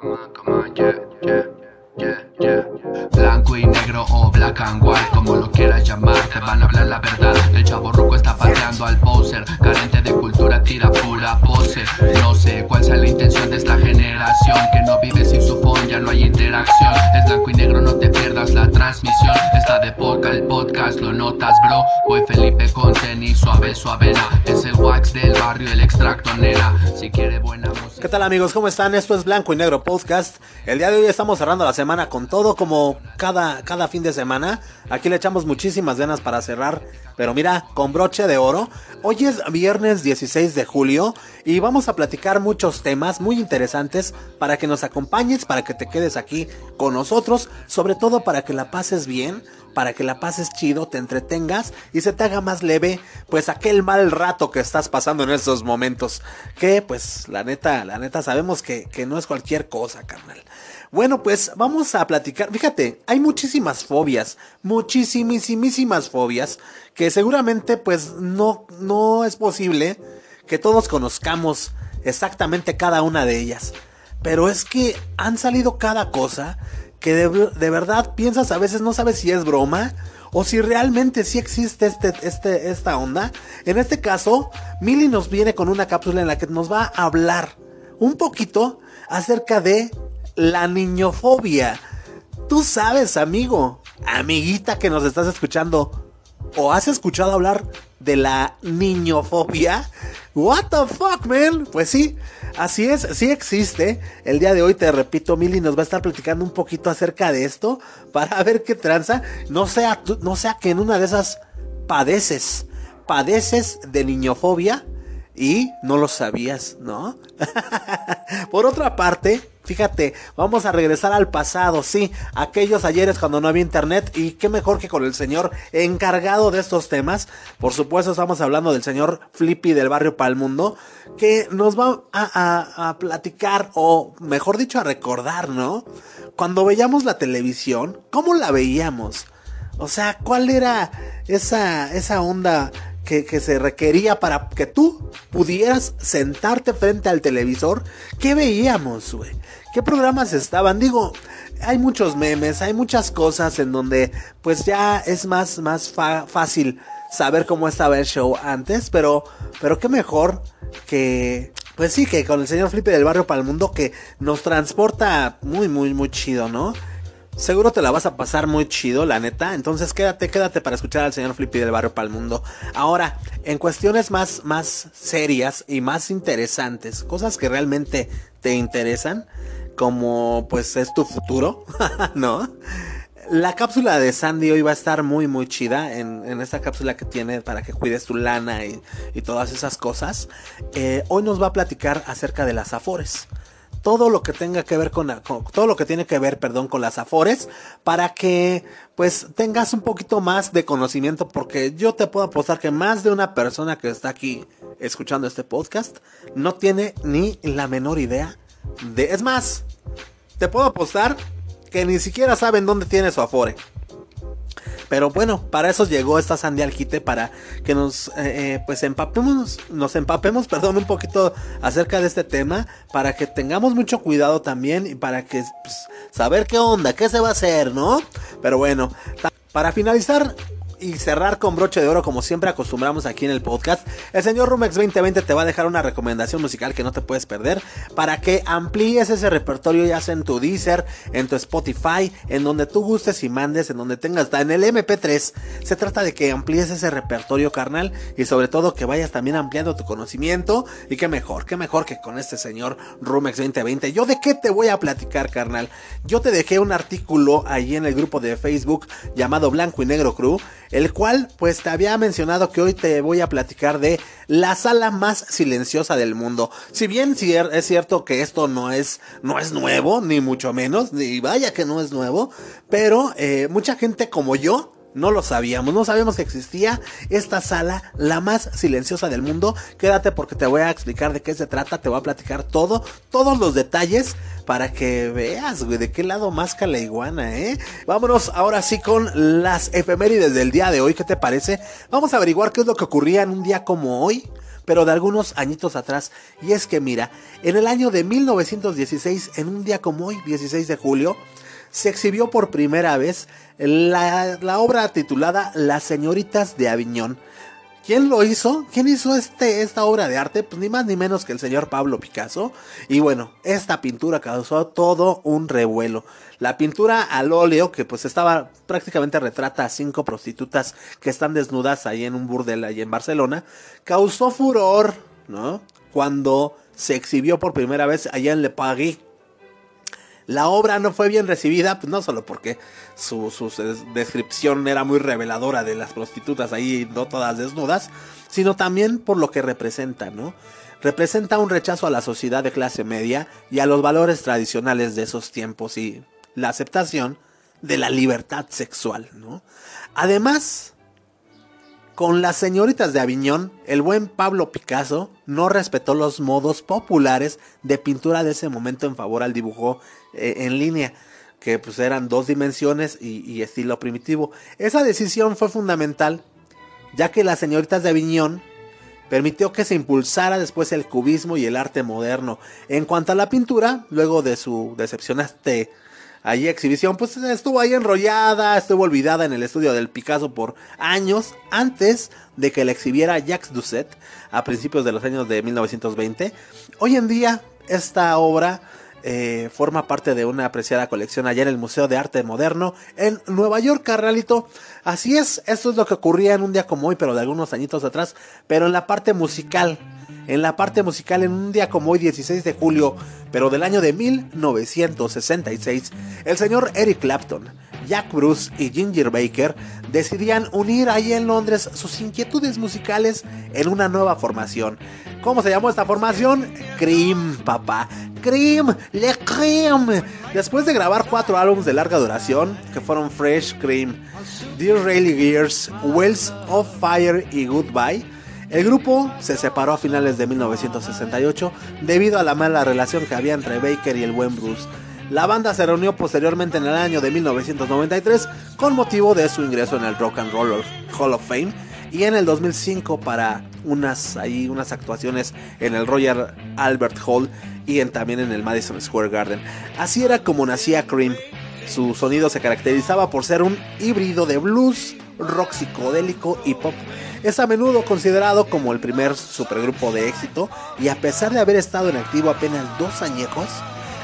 Come on, come on, yeah, yeah, yeah, yeah. Blanco y negro. O black and white, como lo quieras llamar, te van a hablar la verdad. El chavo roco está pateando al poser, carente de cultura, tira pura pose. No sé cuál sea la intención de esta generación, que no vive sin su phone, ya no hay interacción. Es blanco y negro, no te pierdas la transmisión. Está de poca el podcast, lo notas, bro. Voy Felipe con tenis suave, suavena. Es el wax del barrio, el extracto nena. Si quiere buena música. ¿Qué tal amigos? ¿Cómo están? Esto es Blanco y Negro Podcast. El día de hoy estamos cerrando la semana con todo como cada, cada fin de semana. Aquí le echamos muchísimas ganas para cerrar, pero mira, con broche de oro. Hoy es viernes 16 de julio y vamos a platicar muchos temas muy interesantes para que nos acompañes, para que te quedes aquí con nosotros, sobre todo para que la pases bien, para que la pases chido, te entretengas y se te haga más leve, pues aquel mal rato que estás pasando en estos momentos. Que pues la neta, la neta sabemos que, que no es cualquier cosa, carnal. Bueno, pues vamos a platicar. Fíjate, hay muchísimas fobias, muchísimas fobias que seguramente pues no, no es posible que todos conozcamos exactamente cada una de ellas. Pero es que han salido cada cosa que de, de verdad piensas a veces no sabes si es broma o si realmente sí existe este, este, esta onda. En este caso, Millie nos viene con una cápsula en la que nos va a hablar un poquito acerca de la niñofobia. Tú sabes, amigo, amiguita que nos estás escuchando, o has escuchado hablar de la niñofobia. What the fuck, man? Pues sí, así es, sí existe. El día de hoy, te repito, Milly nos va a estar platicando un poquito acerca de esto para ver qué tranza. No sea, no sea que en una de esas padeces, padeces de niñofobia y no lo sabías, ¿no? Por otra parte, fíjate, vamos a regresar al pasado, sí, aquellos ayeres cuando no había internet y qué mejor que con el señor encargado de estos temas. Por supuesto, estamos hablando del señor Flippy del barrio Palmundo, que nos va a, platicar, o mejor dicho, a recordar, ¿no? Cuando veíamos la televisión, ¿cómo la veíamos? O sea, ¿cuál era esa, esa onda que, se requería para que tú pudieras sentarte frente al televisor, ¿qué veíamos, güey? ¿Qué programas estaban? Digo, hay muchos memes, hay muchas cosas en donde pues ya es más, más fácil saber cómo estaba el show antes, pero, pero qué mejor que, pues sí, que con el señor Flippy del barrio para el mundo que nos transporta muy, muy, muy chido, ¿no? Seguro te la vas a pasar muy chido, la neta. Entonces quédate, quédate para escuchar al señor Flippy del barrio para el mundo. Ahora, en cuestiones más, más serias y más interesantes, cosas que realmente te interesan, como pues es tu futuro, ¿no? La cápsula de Sandy hoy va a estar muy muy chida en, en esta cápsula que tiene para que cuides tu lana y, y todas esas cosas. Eh, hoy nos va a platicar acerca de las afores todo lo que tenga que ver con, todo lo que tiene que ver, perdón, con las afores para que pues tengas un poquito más de conocimiento porque yo te puedo apostar que más de una persona que está aquí escuchando este podcast no tiene ni la menor idea de es más, te puedo apostar que ni siquiera saben dónde tiene su afore. Pero bueno, para eso llegó esta Sandy Alquite para que nos eh, eh, pues empapemos, nos empapemos, perdón, un poquito acerca de este tema, para que tengamos mucho cuidado también y para que pues, saber qué onda, qué se va a hacer, ¿no? Pero bueno, para finalizar, y cerrar con broche de oro como siempre acostumbramos aquí en el podcast, el señor Rumex 2020 te va a dejar una recomendación musical que no te puedes perder para que amplíes ese repertorio ya sea en tu Deezer, en tu Spotify, en donde tú gustes y mandes, en donde tengas, en el MP3. Se trata de que amplíes ese repertorio carnal y sobre todo que vayas también ampliando tu conocimiento y qué mejor, qué mejor que con este señor Rumex 2020. Yo de qué te voy a platicar carnal. Yo te dejé un artículo ahí en el grupo de Facebook llamado Blanco y Negro Crew el cual pues te había mencionado que hoy te voy a platicar de la sala más silenciosa del mundo. Si bien es cierto que esto no es, no es nuevo, ni mucho menos, ni vaya que no es nuevo, pero eh, mucha gente como yo, no lo sabíamos, no sabíamos que existía esta sala, la más silenciosa del mundo. Quédate porque te voy a explicar de qué se trata, te voy a platicar todo, todos los detalles para que veas, güey, de qué lado más la iguana, ¿eh? Vámonos ahora sí con las efemérides del día de hoy, ¿qué te parece? Vamos a averiguar qué es lo que ocurría en un día como hoy. pero de algunos añitos atrás. Y es que mira, en el año de 1916, en un día como hoy, 16 de julio, se exhibió por primera vez la, la obra titulada Las señoritas de Aviñón ¿Quién lo hizo? ¿Quién hizo este, esta obra de arte? Pues ni más ni menos que el señor Pablo Picasso. Y bueno, esta pintura causó todo un revuelo. La pintura al óleo, que pues estaba prácticamente retrata a cinco prostitutas que están desnudas ahí en un burdel ahí en Barcelona, causó furor, ¿no? Cuando se exhibió por primera vez allá en Le Paris, la obra no fue bien recibida, pues no solo porque su, descripción era muy reveladora de las prostitutas ahí, no todas desnudas, sino también por lo que representa, ¿no? Representa un rechazo a la sociedad de clase media y a los valores tradicionales de esos tiempos y la aceptación de la libertad sexual, ¿no? Además, con las señoritas de Aviñón, el buen Pablo Picasso no respetó los modos populares de pintura de ese momento en favor al dibujo eh, en línea, que pues eran dos dimensiones y, estilo primitivo. Esa decisión fue fundamental, ya que las señoritas de Aviñón permitió que se impulsara después el cubismo y el arte moderno. En cuanto a la pintura, luego de su decepcionante allí exhibición, pues estuvo ahí enrollada, estuvo olvidada en el estudio del Picasso por años antes de que la exhibiera Jacques Doucet a principios de los años de 1920. Hoy en día esta obra eh, forma parte de una apreciada colección allá en el Museo de Arte Moderno en Nueva York, carnalito. Así es, esto es lo que ocurría en un día como hoy, pero de algunos añitos atrás, pero en la parte musical en la parte musical en un día como hoy 16 de julio, pero del año de 1966, el señor Eric Clapton, Jack Bruce y Ginger Baker decidían unir ahí en Londres sus inquietudes musicales en una nueva formación. ¿Cómo se llamó esta formación? Cream, papá. Cream, Le Cream. Después de grabar cuatro álbumes de larga duración, que fueron Fresh Cream, Dear Rayleigh Gears, Wells of Fire y Goodbye, el grupo se separó a finales de 1968 debido a la mala relación que había entre Baker y el buen Bruce. La banda se reunió posteriormente en el año de 1993 con motivo de su ingreso en el Rock and Roll Hall of Fame y en el 2005 para unas, ahí, unas actuaciones en el Royal Albert Hall y también en el Madison Square Garden. Así era como nacía Cream. Su sonido se caracterizaba por ser un híbrido de blues, rock psicodélico y pop es a menudo considerado como el primer supergrupo de éxito y a pesar de haber estado en activo apenas dos añejos,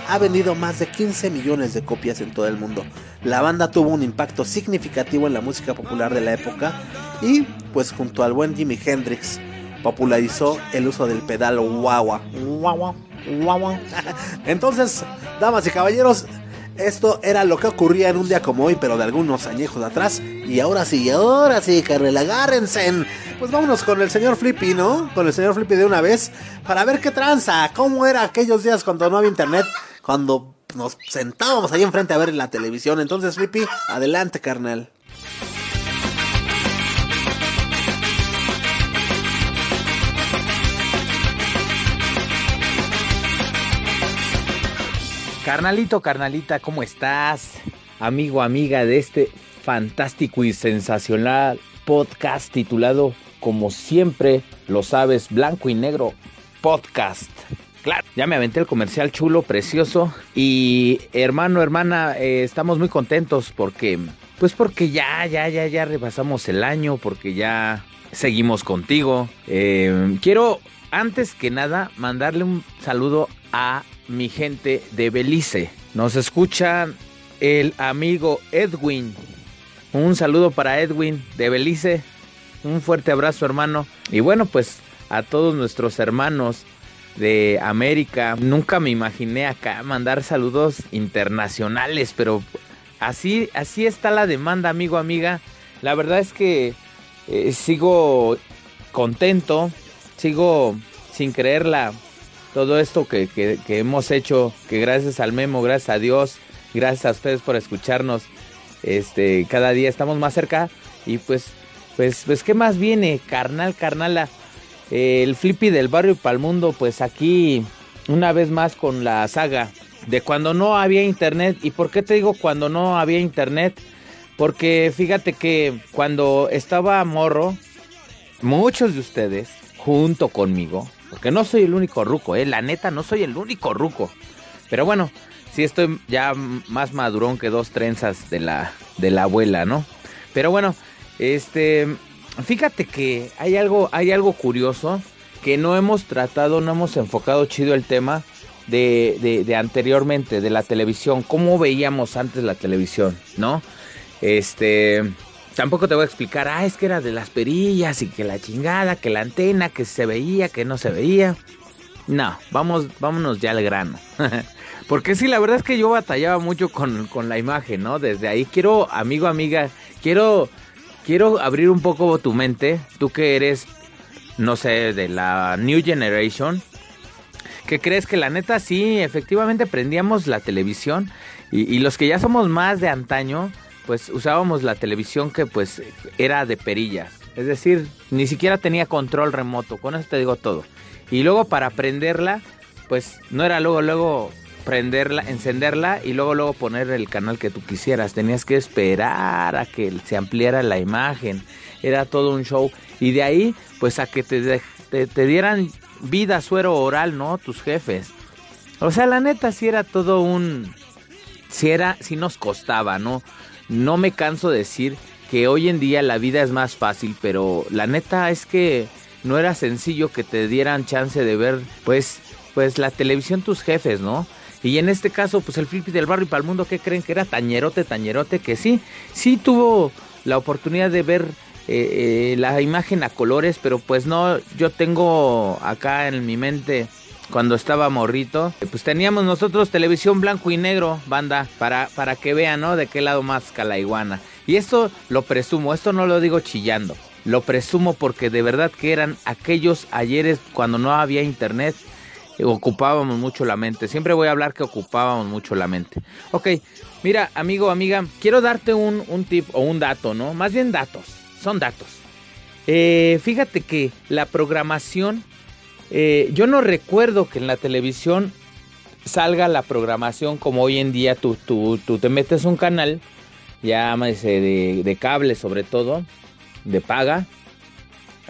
ha vendido más de 15 millones de copias en todo el mundo. La banda tuvo un impacto significativo en la música popular de la época y, pues junto al buen Jimi Hendrix, popularizó el uso del pedal wah wah. Entonces, damas y caballeros, esto era lo que ocurría en un día como hoy, pero de algunos añejos atrás. Y ahora sí, ahora sí, carnal, agárrense. Pues vámonos con el señor Flippy, ¿no? Con el señor Flippy de una vez, para ver qué tranza, cómo era aquellos días cuando no había internet, cuando nos sentábamos ahí enfrente a ver la televisión. Entonces, Flippy, adelante, carnal. Carnalito, carnalita, ¿cómo estás? Amigo, amiga de este fantástico y sensacional podcast titulado, como siempre lo sabes, Blanco y Negro Podcast. Claro, ya me aventé el comercial chulo, precioso. Y hermano, hermana, eh, estamos muy contentos porque, pues porque ya, ya, ya, ya repasamos el año, porque ya seguimos contigo. Eh, quiero, antes que nada, mandarle un saludo a mi gente de Belice. Nos escucha el amigo Edwin. Un saludo para Edwin de Belice. Un fuerte abrazo hermano. Y bueno, pues a todos nuestros hermanos de América. Nunca me imaginé acá mandar saludos internacionales, pero así, así está la demanda, amigo, amiga. La verdad es que eh, sigo contento, sigo sin creerla todo esto que, hemos hecho, que gracias al Memo, gracias a Dios, gracias a ustedes por escucharnos, este, cada día estamos más cerca y pues, pues, pues, ¿qué más viene? Carnal, carnala, el Flippy del barrio Palmundo, pues aquí una vez más con la saga de cuando no había internet. ¿Y por qué te digo cuando no había internet? Porque fíjate que cuando estaba morro, muchos de ustedes junto conmigo, porque no soy el único ruco, eh, la neta no soy el único ruco. Pero bueno, sí estoy ya más madurón que dos trenzas de la, de la abuela, ¿no? Pero bueno, este, fíjate que hay algo, hay algo curioso que no hemos tratado, no hemos enfocado chido el tema de, de, anteriormente, de la televisión, cómo veíamos antes la televisión, ¿no? Este, tampoco te voy a explicar, ah, es que era de las perillas y que la chingada, que la antena, que se veía, que no se veía. No, vamos, vámonos ya al grano. Porque sí, la verdad es que yo batallaba mucho con, con, la imagen, ¿no? Desde ahí quiero, amigo, amiga, quiero, quiero abrir un poco tu mente, tú que eres, no sé, de la New Generation, ¿Qué crees que la neta sí, efectivamente prendíamos la televisión y, los que ya somos más de antaño, pues usábamos la televisión que pues era de perillas. Es decir, ni siquiera tenía control remoto, con eso te digo todo. Y luego para prenderla, pues no era luego, luego prenderla, encenderla y luego, luego poner el canal que tú quisieras. Tenías que esperar a que se ampliara la imagen. Era todo un show. Y de ahí, pues a que te, te, te dieran vida, suero oral, ¿no? Tus jefes. O sea, la neta sí era todo un... Si era, si nos costaba, ¿no? No me canso de decir que hoy en día la vida es más fácil, pero la neta es que no era sencillo que te dieran chance de ver, pues, pues la televisión tus jefes, ¿no? Y en este caso, pues el flippy del barrio y para el mundo, ¿qué creen que era? Tañerote, tañerote, que sí, sí tuvo la oportunidad de ver eh, eh, la imagen a colores, pero pues no, yo tengo acá en mi mente cuando estaba morrito, pues teníamos nosotros televisión blanco y negro, banda, para, para que vean, ¿no? De qué lado más iguana Y esto lo presumo, esto no lo digo chillando, lo presumo porque de verdad que eran aquellos ayeres cuando no había internet, ocupábamos mucho la mente. Siempre voy a hablar que ocupábamos mucho la mente. Ok, mira, amigo, amiga, quiero darte un, un tip o un dato, ¿no? Más bien datos son datos. Eh, fíjate que la programación, eh, yo no recuerdo que en la televisión salga la programación como hoy en día. Tú, tú, tú te metes un canal, ya de, de cable sobre todo, de paga,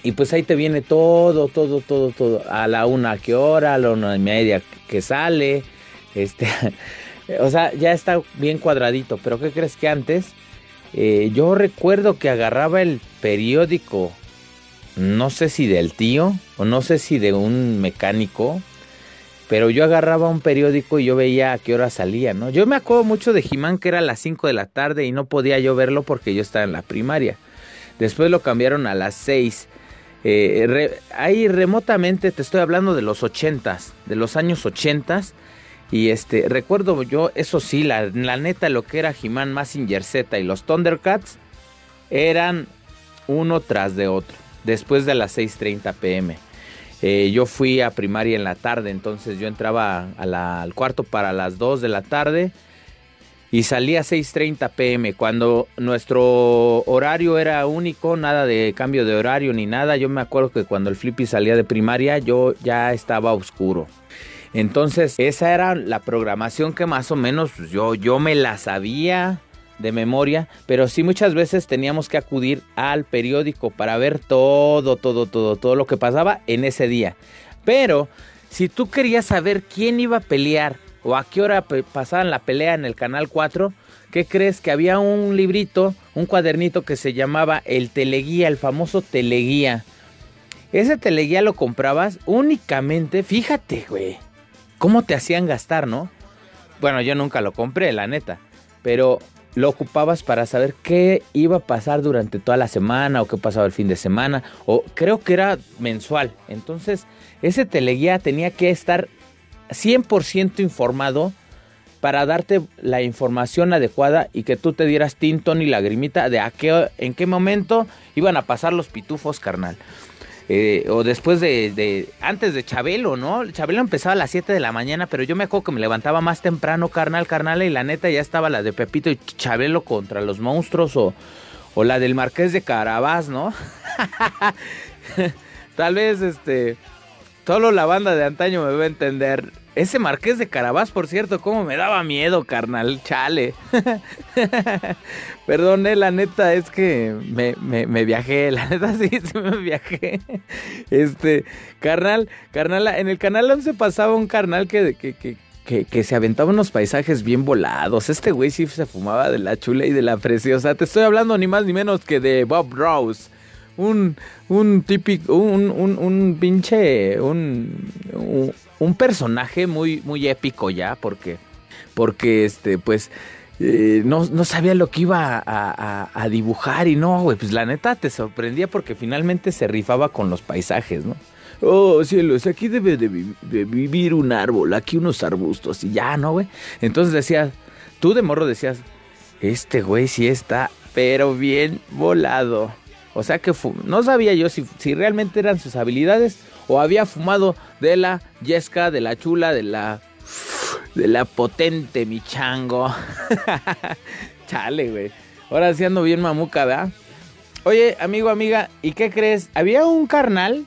y pues ahí te viene todo, todo, todo, todo, a la una que hora, a la una y media que sale, este, o sea, ya está bien cuadradito, pero ¿qué crees que antes? Eh, yo recuerdo que agarraba el periódico, no sé si del tío o no sé si de un mecánico, pero yo agarraba un periódico y yo veía a qué hora salía, ¿no? Yo me acuerdo mucho de Jimán que era a las 5 de la tarde y no podía yo verlo porque yo estaba en la primaria. Después lo cambiaron a las 6. Eh, ahí remotamente te estoy hablando de los 80 de los años 80 y este, recuerdo yo, eso sí, la, la neta, lo que era He-Man, Massinger Z y los Thundercats eran uno tras de otro, después de las 6.30 pm. Eh, yo fui a primaria en la tarde, entonces yo entraba al cuarto para las 2 de la tarde y salía a 6.30 pm. Cuando nuestro horario era único, nada de cambio de horario ni nada, yo me acuerdo que cuando el Flippy salía de primaria yo ya estaba oscuro. Entonces, esa era la programación que más o menos pues, yo, yo me la sabía de memoria, pero sí muchas veces teníamos que acudir al periódico para ver todo, todo, todo, todo lo que pasaba en ese día. Pero si tú querías saber quién iba a pelear o a qué hora pasaban la pelea en el canal 4, ¿qué crees? Que había un librito, un cuadernito que se llamaba el teleguía, el famoso teleguía. Ese teleguía lo comprabas únicamente, fíjate, güey, cómo te hacían gastar, ¿no? Bueno, yo nunca lo compré, la neta, pero lo ocupabas para saber qué iba a pasar durante toda la semana o qué pasaba el fin de semana, o creo que era mensual. Entonces, ese teleguía tenía que estar 100% informado para darte la información adecuada y que tú te dieras tintón y lagrimita de a qué, en qué momento iban a pasar los pitufos, carnal. Eh, o después de, antes de Chabelo, ¿no? Chabelo empezaba a las 7 de la mañana, pero yo me acuerdo que me levantaba más temprano, carnal, carnal, y la neta ya estaba la de Pepito y Chabelo contra los monstruos o, o la del Marqués de Carabás, ¿no? Tal vez, este, solo la banda de antaño me va a entender. Ese marqués de Carabás, por cierto, cómo me daba miedo, carnal, chale. Perdón, eh, la neta es que me, me, viajé, la neta sí, me viajé. Este, carnal, carnal, en el canal 11 pasaba un carnal que, que, que, que, se aventaba unos paisajes bien volados. Este güey sí se fumaba de la chula y de la preciosa. Te estoy hablando ni más ni menos que de Bob Rose un, un típico, un, un, un pinche, un, personaje muy, muy épico ya, porque, porque este, pues, eh, no, no, sabía lo que iba a, dibujar y no, güey, pues la neta te sorprendía porque finalmente se rifaba con los paisajes, ¿no? Oh, cielos, aquí debe de, de vivir un árbol, aquí unos arbustos y ya, ¿no, güey? Entonces decías, tú de morro decías, este güey sí está, pero bien volado. O sea que no sabía yo si, si, realmente eran sus habilidades o había fumado de la yesca, de la chula, de la de la potente mi chango. Chale, güey. Ahora sí ando bien mamuca, ¿verdad? Oye, amigo, amiga, ¿y qué crees? Había un carnal,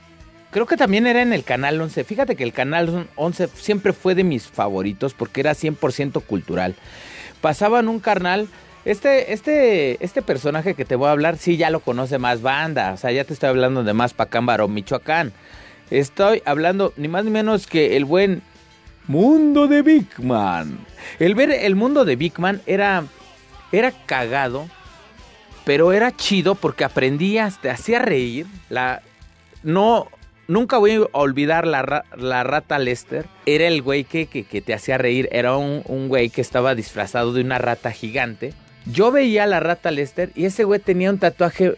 creo que también era en el canal 11. Fíjate que el canal 11 siempre fue de mis favoritos porque era 100% cultural. Pasaban un carnal este, este, este personaje que te voy a hablar, sí, ya lo conoce más banda. O sea, ya te estoy hablando de más Pacámbaro, Michoacán. Estoy hablando ni más ni menos que el buen mundo de Big Man. El ver el mundo de Big Man era, era cagado, pero era chido porque aprendías, te hacía reír. La, no, nunca voy a olvidar la, la rata Lester. Era el güey que, que, te hacía reír. Era un, un güey que estaba disfrazado de una rata gigante yo veía a la rata Lester y ese güey tenía un tatuaje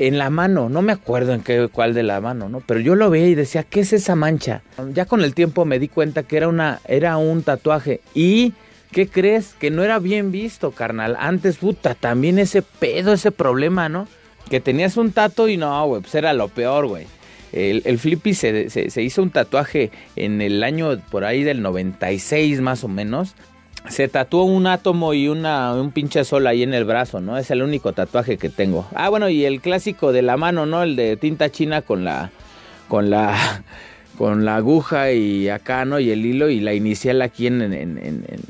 en la mano, no me acuerdo en qué cuál de la mano, ¿no? Pero yo lo veía y decía, ¿qué es esa mancha? Ya con el tiempo me di cuenta que era una era un tatuaje y ¿qué crees? Que no era bien visto, carnal. Antes, puta, también ese pedo, ese problema, ¿no? Que tenías un tatu y no, güey, pues era lo peor, güey. El, el Flippy se, se, hizo un tatuaje en el año por ahí del 96 más o menos se tatuó un átomo y una, un pinche sol ahí en el brazo, ¿no? Es el único tatuaje que tengo. Ah, bueno, y el clásico de la mano, ¿no? El de tinta china con la. con la. con la aguja y acá, ¿no? Y el hilo y la inicial aquí en,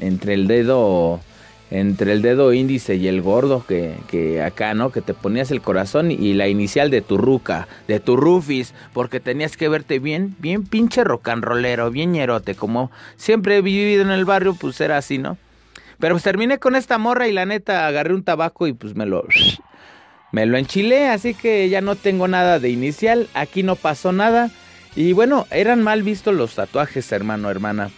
entre el dedo entre el dedo índice y el gordo que, acá, ¿no? Que te ponías el corazón y la inicial de tu ruca, de tu rufis, porque tenías que verte bien, bien pinche rocanrolero, bien ñerote, como siempre he vivido en el barrio, pues era así, ¿no? Pero pues terminé con esta morra y la neta agarré un tabaco y pues me lo... Me lo enchilé, así que ya no tengo nada de inicial, aquí no pasó nada. Y bueno, eran mal vistos los tatuajes, hermano, hermana.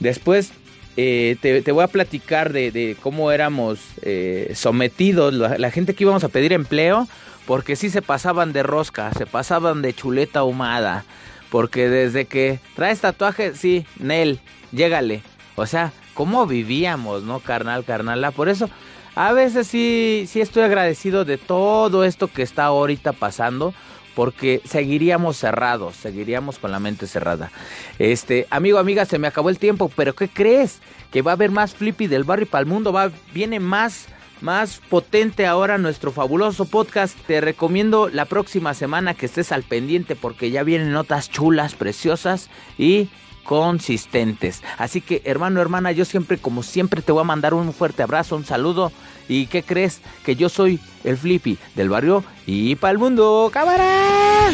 Después eh, te, voy a platicar de, cómo éramos eh, sometidos, la, gente que íbamos a pedir empleo, porque sí se pasaban de rosca, se pasaban de chuleta ahumada, porque desde que traes tatuaje, sí, Nel, llégale. O sea, cómo vivíamos, ¿no, carnal, carnala? Por eso, a veces sí, sí estoy agradecido de todo esto que está ahorita pasando, porque seguiríamos cerrados, seguiríamos con la mente cerrada. Este, amigo, amiga, se me acabó el tiempo, pero ¿qué crees? Que va a haber más Flippy del barrio para el mundo, va, viene más más potente ahora nuestro fabuloso podcast. Te recomiendo la próxima semana que estés al pendiente porque ya vienen notas chulas, preciosas y consistentes. Así que hermano, hermana, yo siempre, como siempre, te voy a mandar un fuerte abrazo, un saludo. ¿Y qué crees? Que yo soy el Flippy del barrio y para el mundo. ¡Cámara!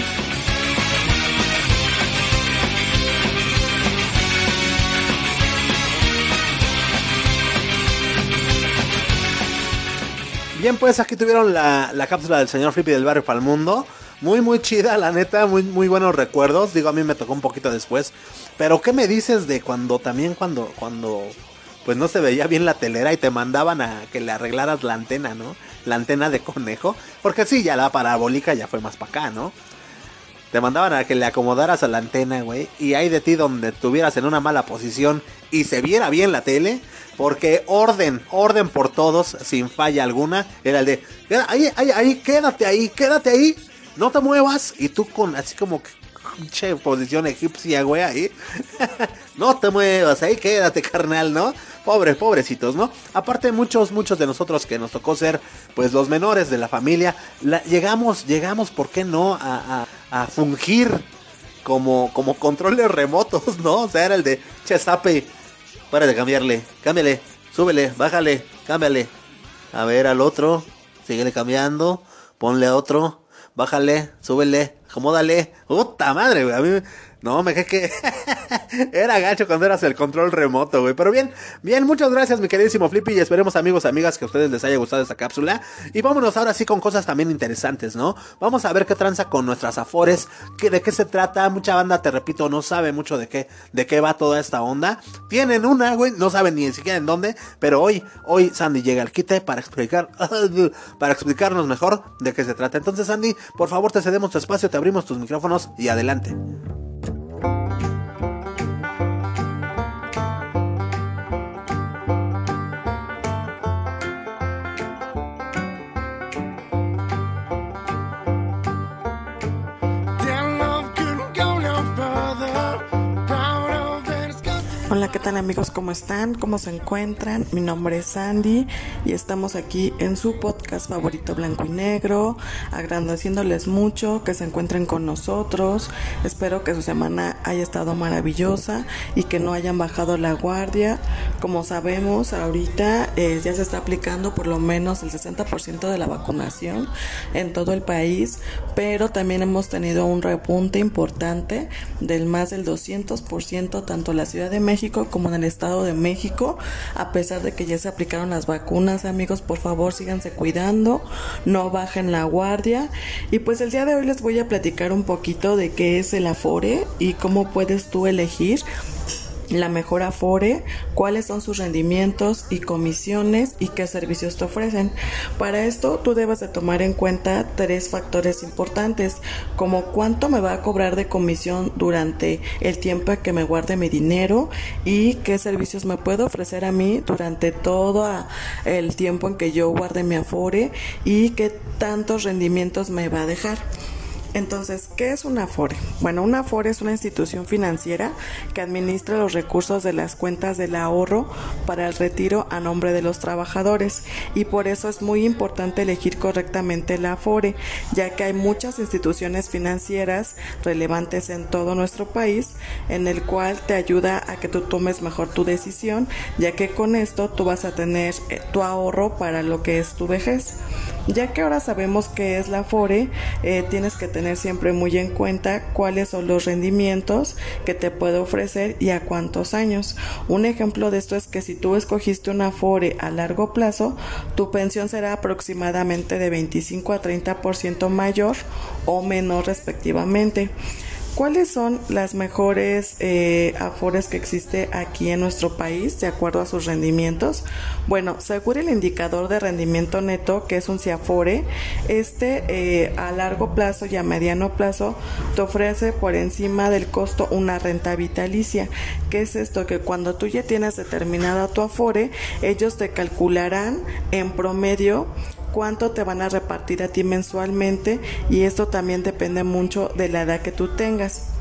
Bien, pues aquí tuvieron la, la cápsula del señor Flippy del barrio para el mundo. Muy, muy chida, la neta, muy, muy buenos recuerdos. Digo, a mí me tocó un poquito después. Pero, ¿qué me dices de cuando también cuando, cuando, pues no se veía bien la telera y te mandaban a que le arreglaras la antena, ¿no? La antena de conejo. Porque sí, ya la parabólica ya fue más para acá, ¿no? Te mandaban a que le acomodaras a la antena, güey. Y ahí de ti donde estuvieras en una mala posición y se viera bien la tele. Porque orden, orden por todos, sin falla alguna. Era el de, ahí, ahí, ahí, quédate ahí, quédate ahí no te muevas. Y tú con así como pinche posición egipcia, güey, ahí. no te muevas, ahí quédate, carnal, ¿no? Pobres, pobrecitos, ¿no? Aparte, muchos, muchos de nosotros que nos tocó ser, pues, los menores de la familia, llegamos, llegamos, ¿por qué no? A, a fungir como, como controles remotos, ¿no? O sea, era el de Chesape. Para de cambiarle, cámbiale, súbele, bájale, cámbiale. A ver al otro, síguele cambiando, ponle a otro, bájale, súbele, acomódale. ¡Puta madre, güey! A mí no, me dejé que era gacho cuando eras el control remoto, güey. Pero bien, bien, muchas gracias, mi queridísimo Flippy. Y esperemos, amigos, amigas, que a ustedes les haya gustado esta cápsula. Y vámonos ahora sí con cosas también interesantes, ¿no? Vamos a ver qué tranza con nuestras afores, que, de qué se trata. Mucha banda, te repito, no sabe mucho de qué, de qué va toda esta onda. Tienen una, güey, no saben ni siquiera en dónde. Pero hoy, hoy Sandy llega al quite para explicar, para explicarnos mejor de qué se trata. Entonces, Sandy, por favor, te cedemos tu espacio, te abrimos tus micrófonos y adelante. Hola, ¿qué tal amigos? ¿Cómo están? ¿Cómo se encuentran? Mi nombre es Sandy y estamos aquí en su podcast favorito blanco y negro, agradeciéndoles mucho que se encuentren con nosotros. Espero que su semana haya estado maravillosa y que no hayan bajado la guardia. Como sabemos, ahorita eh, ya se está aplicando por lo menos el 60% de la vacunación en todo el país, pero también hemos tenido un repunte importante del más del 200% tanto en la Ciudad de México como en el Estado de México, a pesar de que ya se aplicaron las vacunas, amigos, por favor síganse cuidando, no bajen la guardia. Y pues el día de hoy les voy a platicar un poquito de qué es el Afore y cómo puedes tú elegir la mejor Afore, cuáles son sus rendimientos y comisiones y qué servicios te ofrecen. Para esto tú debes de tomar en cuenta tres factores importantes, como cuánto me va a cobrar de comisión durante el tiempo que me guarde mi dinero y qué servicios me puedo ofrecer a mí durante todo el tiempo en que yo guarde mi Afore y qué tantos rendimientos me va a dejar. Entonces, ¿qué es una Afore? Bueno, una Afore es una institución financiera que administra los recursos de las cuentas del ahorro para el retiro a nombre de los trabajadores y por eso es muy importante elegir correctamente la Afore, ya que hay muchas instituciones financieras relevantes en todo nuestro país en el cual te ayuda a que tú tomes mejor tu decisión, ya que con esto tú vas a tener eh, tu ahorro para lo que es tu vejez. Ya que ahora sabemos qué es la Afore, eh, tienes que tener siempre muy en cuenta cuáles son los rendimientos que te puede ofrecer y a cuántos años. Un ejemplo de esto es que si tú escogiste una Afore a largo plazo, tu pensión será aproximadamente de 25 a 30% mayor o menor respectivamente. ¿Cuáles son las mejores eh, afores que existe aquí en nuestro país de acuerdo a sus rendimientos? Bueno, según el indicador de rendimiento neto, que es un CIAFORE, este eh, a largo plazo y a mediano plazo te ofrece por encima del costo una renta vitalicia. ¿Qué es esto? Que cuando tú ya tienes determinada tu Afore, ellos te calcularán en promedio cuánto te van a repartir a ti mensualmente y esto también depende mucho de la edad que tú tengas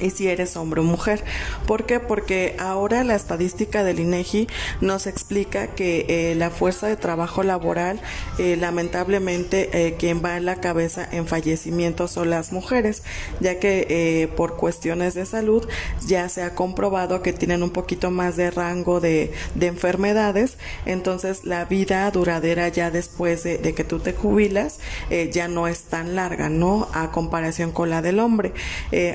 y si eres hombre o mujer. ¿Por qué? Porque ahora la estadística del INEGI nos explica que eh, la fuerza de trabajo laboral, eh, lamentablemente, eh, quien va en la cabeza en fallecimientos son las mujeres, ya que por cuestiones de salud ya se ha comprobado que tienen un poquito más de rango de, de enfermedades, entonces la vida duradera ya después de, de que tú te jubilas ya no es tan larga, ¿no? A comparación con la del hombre.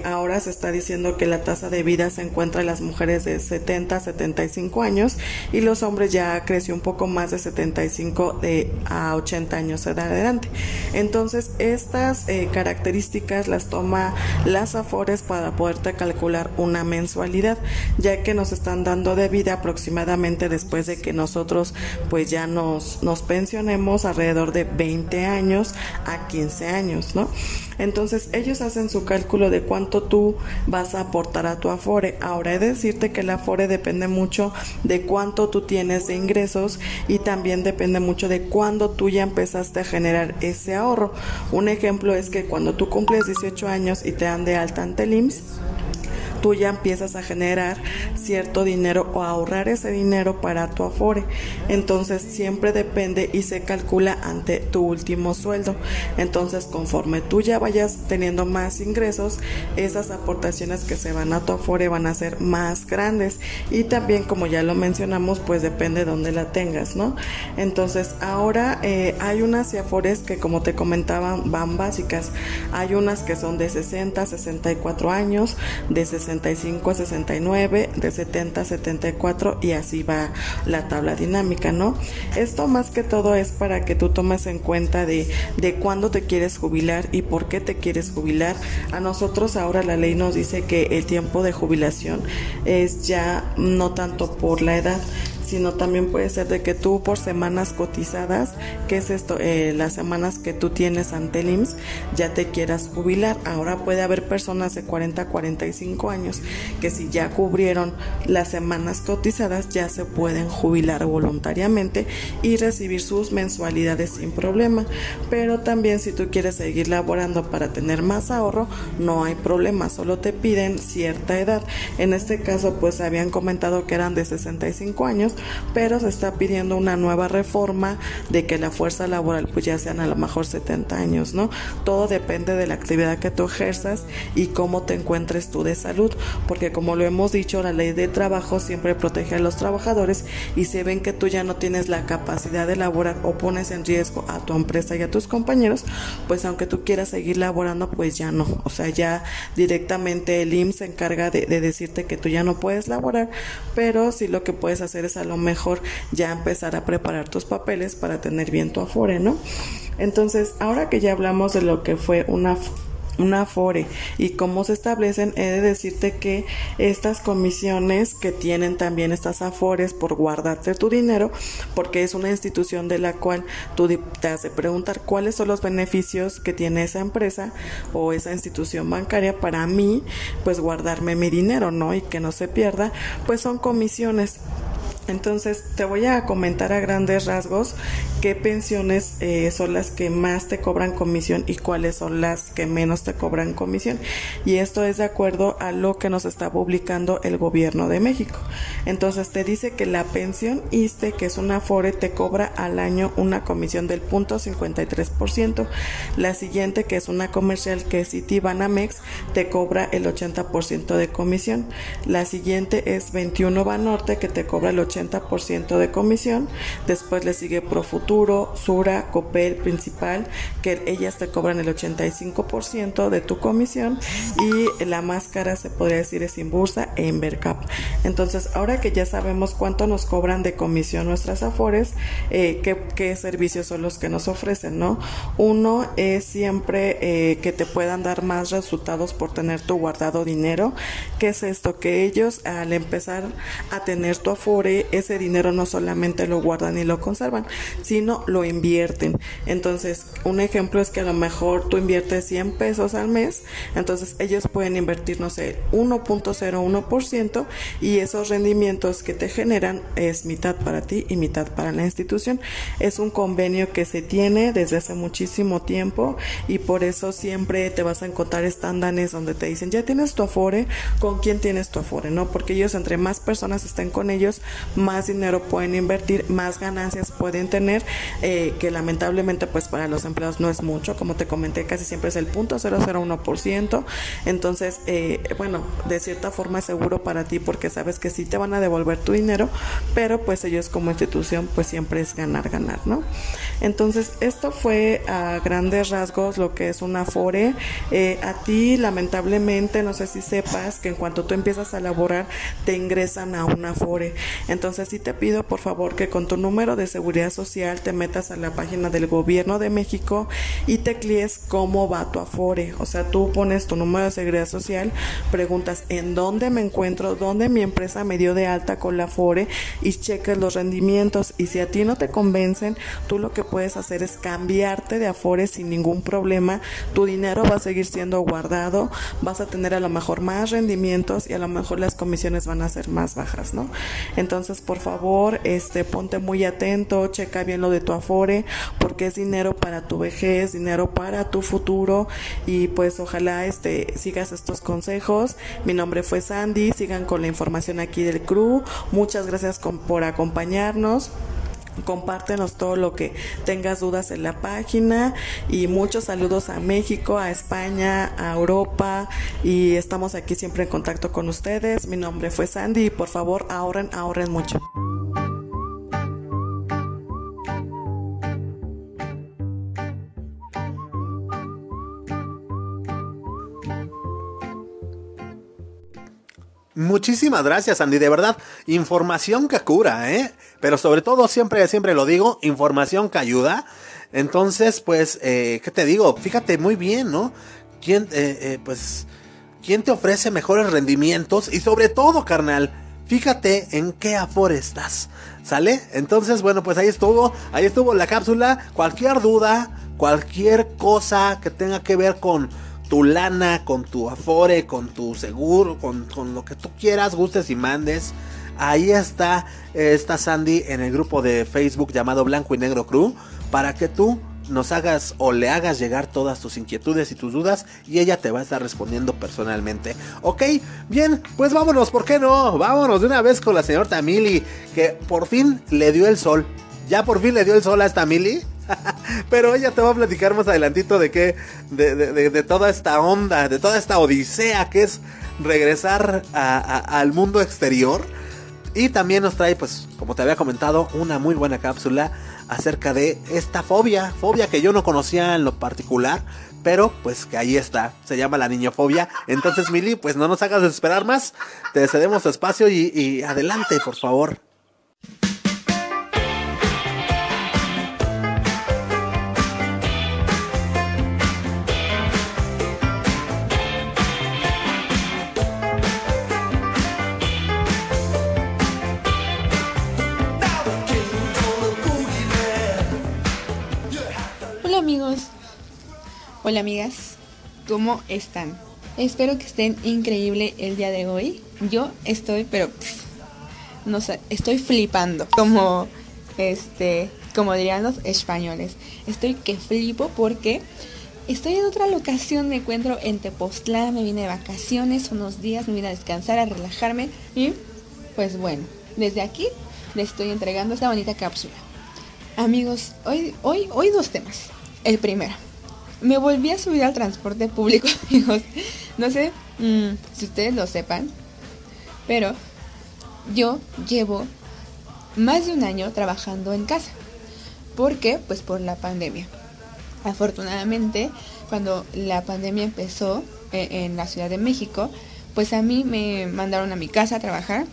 ahora se está diciendo que la tasa de vida se encuentra en las mujeres de 70 a 75 años y los hombres ya creció un poco más de 75 de, a 80 años de adelante. Entonces, estas eh, características las toma las AFORES para poderte calcular una mensualidad, ya que nos están dando de vida aproximadamente después de que nosotros pues ya nos, nos pensionemos alrededor de 20 años a 15 años, ¿no? Entonces ellos hacen su cálculo de cuánto tú vas a aportar a tu Afore. Ahora he de decirte que el Afore depende mucho de cuánto tú tienes de ingresos y también depende mucho de cuándo tú ya empezaste a generar ese ahorro. Un ejemplo es que cuando tú cumples 18 años y te dan de alta ante el tú ya empiezas a generar cierto dinero o ahorrar ese dinero para tu afore. Entonces siempre depende y se calcula ante tu último sueldo. Entonces conforme tú ya vayas teniendo más ingresos, esas aportaciones que se van a tu afore van a ser más grandes. Y también como ya lo mencionamos, pues depende de dónde la tengas, ¿no? Entonces ahora eh, hay unas afores que como te comentaba van básicas. Hay unas que son de 60 a 64 años, de 65 a 69, de 70 a 74 y así va la tabla dinámica, ¿no? Esto más que todo es para que tú tomes en cuenta de, de cuándo te quieres jubilar y por qué te quieres jubilar. A nosotros ahora la ley nos dice que el tiempo de jubilación es ya no tanto por la edad, sino también puede ser de que tú por semanas cotizadas, que es esto, eh, las semanas que tú tienes ante el IMSS, ya te quieras jubilar. Ahora puede haber personas de 40 a 45 años que si ya cubrieron las semanas cotizadas, ya se pueden jubilar voluntariamente y recibir sus mensualidades sin problema. Pero también si tú quieres seguir laborando para tener más ahorro, no hay problema, solo te piden cierta edad. En este caso, pues habían comentado que eran de 65 años, pero se está pidiendo una nueva reforma de que la fuerza laboral pues ya sean a lo mejor 70 años, ¿no? Todo depende de la actividad que tú ejerzas y cómo te encuentres tú de salud, porque como lo hemos dicho, la ley de trabajo siempre protege a los trabajadores y si ven que tú ya no tienes la capacidad de laborar o pones en riesgo a tu empresa y a tus compañeros, pues aunque tú quieras seguir laborando, pues ya no, o sea, ya directamente el IMSS se encarga de, de decirte que tú ya no puedes laborar, pero si lo que puedes hacer es a mejor ya empezar a preparar tus papeles para tener bien tu afore, ¿no? Entonces, ahora que ya hablamos de lo que fue una una afore y cómo se establecen, he de decirte que estas comisiones que tienen también estas afores por guardarte tu dinero, porque es una institución de la cual tú te has de preguntar cuáles son los beneficios que tiene esa empresa o esa institución bancaria para mí, pues guardarme mi dinero, ¿no? Y que no se pierda, pues son comisiones entonces te voy a comentar a grandes rasgos qué pensiones eh, son las que más te cobran comisión y cuáles son las que menos te cobran comisión. Y esto es de acuerdo a lo que nos está publicando el gobierno de México. Entonces te dice que la pensión ISTE, que es una FORE, te cobra al año una comisión del punto 53%. La siguiente, que es una comercial, que es Citibanamex, te cobra el 80% de comisión. La siguiente es 21 Banorte, que te cobra el 80% 80% de comisión. Después le sigue Profuturo, Sura, Copel, Principal, que ellas te cobran el 85% de tu comisión. Y la más cara se podría decir es Inbursa e Invercap. Entonces, ahora que ya sabemos cuánto nos cobran de comisión nuestras Afores, eh, qué, servicios son los que nos ofrecen, ¿no? Uno es siempre eh, que te puedan dar más resultados por tener tu guardado dinero. ¿Qué es esto? Que ellos al empezar a tener tu Afore ese dinero no solamente lo guardan y lo conservan, sino lo invierten. Entonces, un ejemplo es que a lo mejor tú inviertes 100 pesos al mes, entonces ellos pueden invertir, no sé, 1.01% y esos rendimientos que te generan es mitad para ti y mitad para la institución. Es un convenio que se tiene desde hace muchísimo tiempo y por eso siempre te vas a encontrar estándares donde te dicen, ya tienes tu afore, ¿con quién tienes tu afore? ¿No? Porque ellos, entre más personas estén con ellos, más dinero pueden invertir, más ganancias pueden tener, eh, que lamentablemente pues para los empleados no es mucho, como te comenté, casi siempre es el punto 001%, entonces eh, bueno, de cierta forma es seguro para ti porque sabes que sí te van a devolver tu dinero, pero pues ellos como institución pues siempre es ganar, ganar, ¿no? Entonces esto fue a grandes rasgos lo que es una FORE, eh, a ti lamentablemente no sé si sepas que en cuanto tú empiezas a laborar te ingresan a una FORE, entonces sí te pido por favor que con tu número de seguridad social te metas a la página del gobierno de México y te clies cómo va tu afore. O sea, tú pones tu número de seguridad social, preguntas en dónde me encuentro, dónde mi empresa me dio de alta con la afore y cheques los rendimientos. Y si a ti no te convencen, tú lo que puedes hacer es cambiarte de afore sin ningún problema. Tu dinero va a seguir siendo guardado, vas a tener a lo mejor más rendimientos y a lo mejor las comisiones van a ser más bajas, ¿no? Entonces, Por favor, este, ponte muy atento, checa bien lo de tu afore, porque es dinero para tu vejez, dinero para tu futuro y pues ojalá este sigas estos consejos. Mi nombre fue Sandy, sigan con la información aquí del crew. Muchas gracias por acompañarnos compártenos todo lo que tengas dudas en la página y muchos saludos a México, a España, a Europa y estamos aquí siempre en contacto con ustedes. Mi nombre fue Sandy y por favor ahorren, ahorren mucho. Muchísimas gracias, Andy. De verdad, información que cura, ¿eh? Pero sobre todo, siempre, siempre lo digo, información que ayuda. Entonces, pues, eh, ¿qué te digo? Fíjate muy bien, ¿no? ¿Quién, eh, eh, pues, quién te ofrece mejores rendimientos? Y sobre todo, carnal, fíjate en qué afore estás. ¿Sale? Entonces, bueno, pues ahí estuvo, ahí estuvo la cápsula. Cualquier duda, cualquier cosa que tenga que ver con tu lana, con tu afore, con tu seguro, con, lo que tú quieras, gustes y mandes. Ahí está, está Sandy en el grupo de Facebook llamado Blanco y Negro Crew para que tú nos hagas o le hagas llegar todas tus inquietudes y tus dudas y ella te va a estar respondiendo personalmente. Ok, bien, pues vámonos, ¿por qué no? Vámonos de una vez con la señora Tamili que por fin le dio el sol. Ya por fin le dio el sol a esta Mili. Pero ella te va a platicar más adelantito de qué, de, toda esta onda, de toda esta odisea que es regresar al mundo exterior. Y también nos trae, pues, como te había comentado, una muy buena cápsula acerca de esta fobia, fobia que yo no conocía en lo particular, pero pues que ahí está, se llama la niñofobia. Entonces, Mili, pues no nos hagas esperar más, te cedemos espacio y adelante, por favor. Hola amigas, ¿cómo están? Espero que estén increíble el día de hoy. Yo estoy, pero no sé, estoy flipando, como este, como dirían los españoles. Estoy que flipo porque estoy en otra locación, me encuentro en Tepoztlán, me vine de vacaciones unos días, me vine a descansar, a relajarme y pues bueno, desde aquí les estoy entregando esta bonita cápsula. Amigos, hoy hoy hoy dos temas. El primero, me volví a subir al transporte público, amigos. No sé mm, si ustedes lo sepan, pero yo llevo más de un año trabajando en casa. ¿Por qué? Pues por la pandemia. Afortunadamente, cuando la pandemia empezó eh, en la Ciudad de México, pues a mí me mandaron a mi casa a trabajar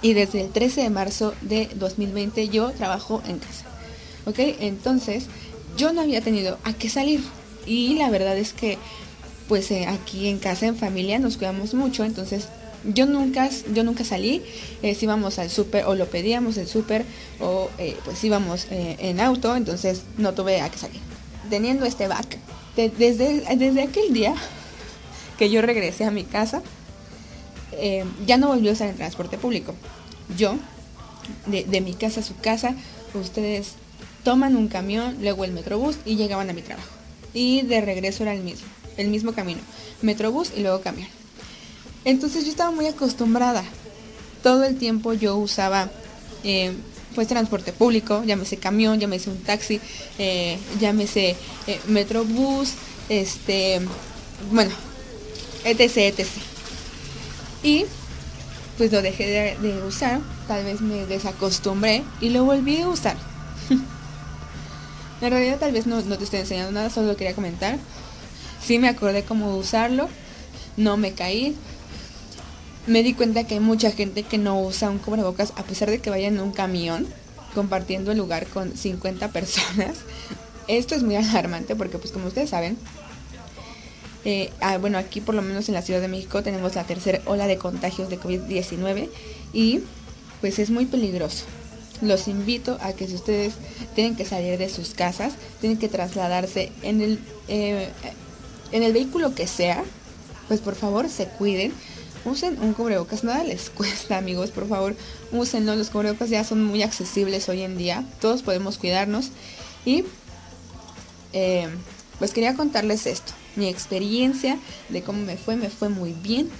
y desde el 13 de marzo de 2020 yo trabajo en casa. ¿Ok? Entonces, yo no había tenido a qué salir y la verdad es que pues eh, aquí en casa, en familia, nos cuidamos mucho, entonces yo nunca, yo nunca salí, eh, si íbamos al súper o lo pedíamos el súper o eh, pues íbamos en auto, entonces no tuve a qué salir. Teniendo este back, desde, desde aquel día que yo regresé a mi casa, ya no volví a usar el transporte público. Yo, de, de mi casa a su casa, ustedes toman un camión, luego el metrobús y llegaban a mi trabajo y de regreso era el mismo, el mismo camino, metrobús y luego camión. Entonces yo estaba muy acostumbrada. Todo el tiempo yo usaba eh, pues transporte público, llámese camión, llámese un taxi, eh, llámese eh, metrobús, este, bueno, etc, etc. Y pues lo dejé de usar, tal vez me desacostumbré y lo volví a usar. En realidad tal vez no, te estoy enseñando nada, solo quería comentar. Sí me acordé cómo usarlo, no me caí. Me di cuenta que hay mucha gente que no usa un cubrebocas a pesar de que vaya en un camión compartiendo el lugar con 50 personas. Esto es muy alarmante porque pues como ustedes saben, eh, ah, bueno, aquí por lo menos en la Ciudad de México tenemos la tercera ola de contagios de COVID-19 y pues es muy peligroso los invito a que si ustedes tienen que salir de sus casas, tienen que trasladarse en el, eh, en el vehículo que sea, pues por favor se cuiden, usen un cubrebocas, nada les cuesta amigos, por favor, úsenlo, los cubrebocas ya son muy accesibles hoy en día, todos podemos cuidarnos. Y eh, pues quería contarles esto, mi experiencia de cómo me fue, me fue muy bien,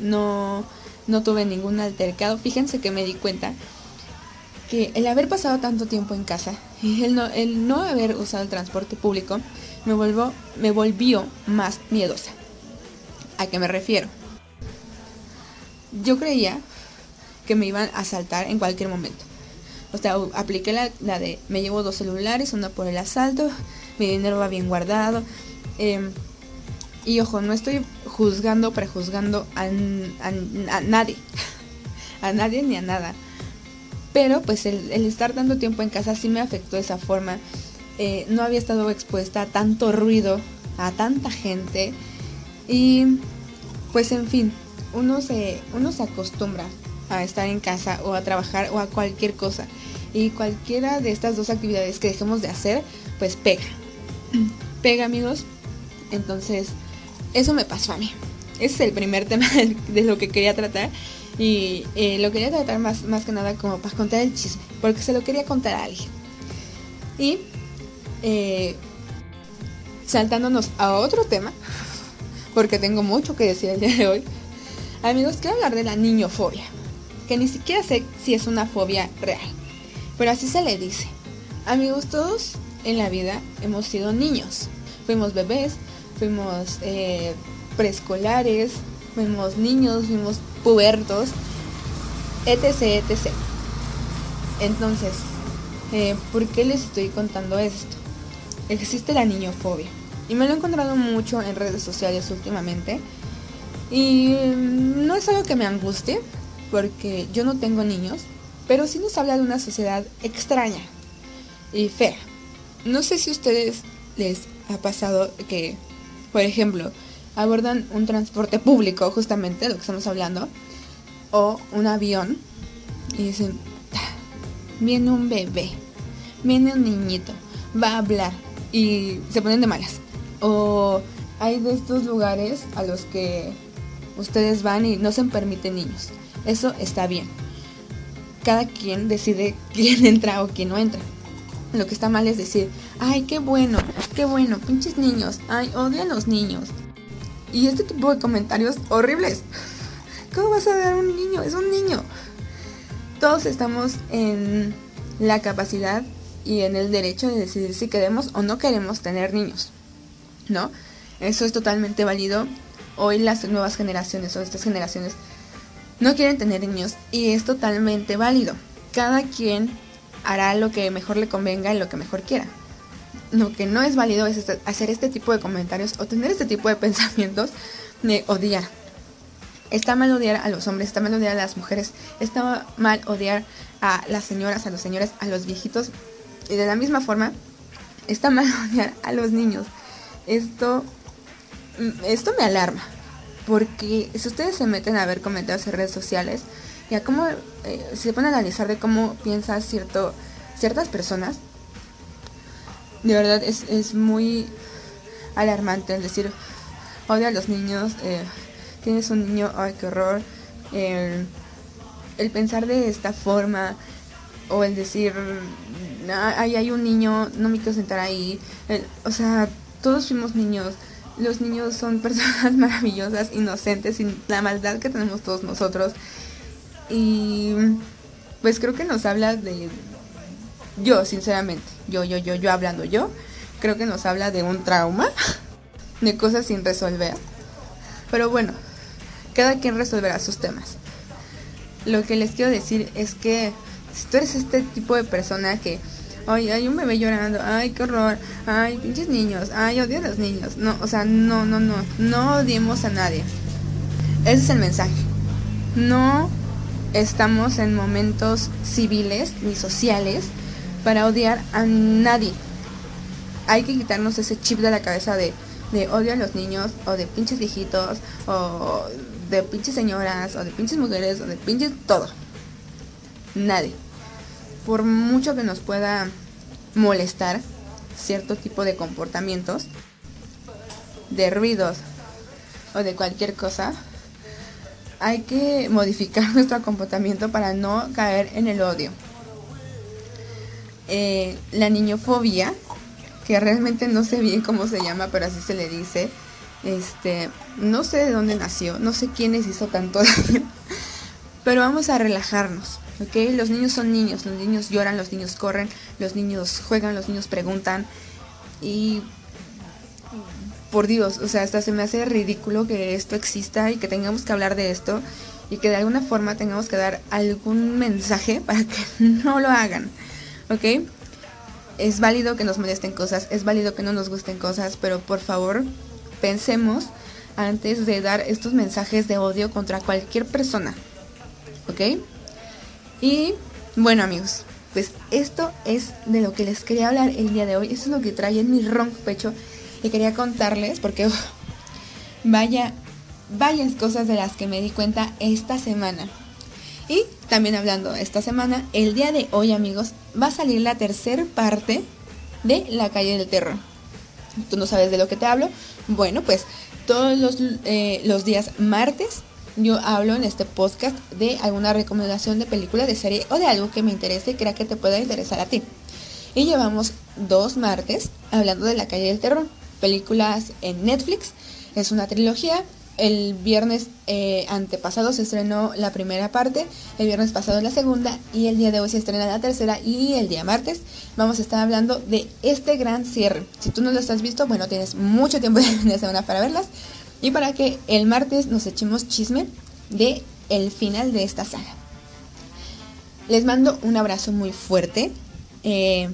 no, no tuve ningún altercado, fíjense que me di cuenta que el haber pasado tanto tiempo en casa y el no, el no haber usado el transporte público me, volvió, me volvió más miedosa. ¿A qué me refiero? Yo creía que me iban a asaltar en cualquier momento. O sea, apliqué la, de me llevo dos celulares, uno por el asalto, mi dinero va bien guardado. Em, y ojo, no estoy juzgando, prejuzgando a, a nadie. a nadie ni a nada. Pero pues el, estar tanto tiempo en casa sí me afectó de esa forma. Eh, no había estado expuesta a tanto ruido, a tanta gente. Y pues en fin, uno se, uno se acostumbra a estar en casa o a trabajar o a cualquier cosa. Y cualquiera de estas dos actividades que dejemos de hacer, pues pega. Pega amigos. Entonces, eso me pasó a mí. Ese es el primer tema de lo que quería tratar. Y eh, lo quería tratar más, más que nada como para contar el chisme, porque se lo quería contar a alguien. Y eh, saltándonos a otro tema, porque tengo mucho que decir el día de hoy, amigos, quiero hablar de la niñofobia, que ni siquiera sé si es una fobia real, pero así se le dice. Amigos, todos en la vida hemos sido niños, fuimos bebés, fuimos eh, preescolares, fuimos niños, fuimos pubertos, etc, etc. Entonces, eh, ¿por qué les estoy contando esto? Existe la niñofobia. Y me lo he encontrado mucho en redes sociales últimamente. Y no es algo que me angustie, porque yo no tengo niños, pero sí nos habla de una sociedad extraña y fea. No sé si a ustedes les ha pasado que, por ejemplo, abordan un transporte público, justamente de lo que estamos hablando, o un avión, y dicen, viene un bebé, viene un niñito, va a hablar, y se ponen de malas. O hay de estos lugares a los que ustedes van y no se permiten niños. Eso está bien. Cada quien decide quién entra o quién no entra. Lo que está mal es decir, ay, qué bueno, qué bueno, pinches niños, ay, odio a los niños. Y este tipo de comentarios horribles. ¿Cómo vas a dar a un niño? Es un niño. Todos estamos en la capacidad y en el derecho de decidir si queremos o no queremos tener niños. ¿No? Eso es totalmente válido. Hoy las nuevas generaciones o estas generaciones no quieren tener niños y es totalmente válido. Cada quien hará lo que mejor le convenga y lo que mejor quiera lo que no es válido es este, hacer este tipo de comentarios o tener este tipo de pensamientos de odiar. Está mal odiar a los hombres, está mal odiar a las mujeres, está mal odiar a las señoras, a los señores, a los viejitos. Y de la misma forma, está mal odiar a los niños. Esto, esto me alarma. Porque si ustedes se meten a ver comentarios en redes sociales y a cómo eh, se ponen a analizar de cómo piensan cierto, ciertas personas, de verdad es, es muy alarmante el decir, odia a los niños, eh, tienes un niño, ay, qué horror. el pensar de esta forma, o el decir, ay, hay un niño, no me quiero sentar ahí. o sea, todos fuimos niños. Los niños son personas maravillosas, inocentes, sin la maldad que tenemos todos nosotros. Y pues creo que nos habla de, yo, sinceramente, yo, yo, yo, yo hablando yo, creo que nos habla de un trauma, de cosas sin resolver. Pero bueno, cada quien resolverá sus temas. Lo que les quiero decir es que si tú eres este tipo de persona que, ay, hay un bebé llorando, ay, qué horror, ay, pinches niños, ay, odio a los niños. No, o sea, no, no, no, no odiemos a nadie. Ese es el mensaje. No estamos en momentos civiles ni sociales para odiar a nadie. Hay que quitarnos ese chip de la cabeza de, de odio a los niños, o de pinches viejitos, o de pinches señoras, o de pinches mujeres, o de pinches todo. Nadie. Por mucho que nos pueda molestar cierto tipo de comportamientos, de ruidos o de cualquier cosa, hay que modificar nuestro comportamiento para no caer en el odio. Eh, la niñofobia, que realmente no sé bien cómo se llama, pero así se le dice. Este, no sé de dónde nació, no sé quiénes hizo tanto pero vamos a relajarnos, ¿ok? Los niños son niños, los niños lloran, los niños corren, los niños juegan, los niños preguntan y por Dios, o sea, hasta se me hace ridículo que esto exista y que tengamos que hablar de esto y que de alguna forma tengamos que dar algún mensaje para que no lo hagan, ¿ok? Es válido que nos molesten cosas, es válido que no nos gusten cosas, pero por favor pensemos antes de dar estos mensajes de odio contra cualquier persona, ¿ok? Y bueno amigos, pues esto es de lo que les quería hablar el día de hoy, eso es lo que trae en mi ronco pecho y quería contarles porque vaya, varias cosas de las que me di cuenta esta semana. Y también hablando esta semana, el día de hoy amigos, va a salir la tercera parte de La calle del terror. ¿Tú no sabes de lo que te hablo? Bueno, pues todos los, eh, los días martes yo hablo en este podcast de alguna recomendación de película, de serie o de algo que me interese y crea que te pueda interesar a ti. Y llevamos dos martes hablando de La calle del terror películas en Netflix. Es una trilogía. El viernes eh, antepasado se estrenó la primera parte, el viernes pasado la segunda y el día de hoy se estrena la tercera y el día martes vamos a estar hablando de este gran cierre. Si tú no lo has visto, bueno, tienes mucho tiempo de semana para verlas y para que el martes nos echemos chisme de el final de esta saga. Les mando un abrazo muy fuerte. Eh,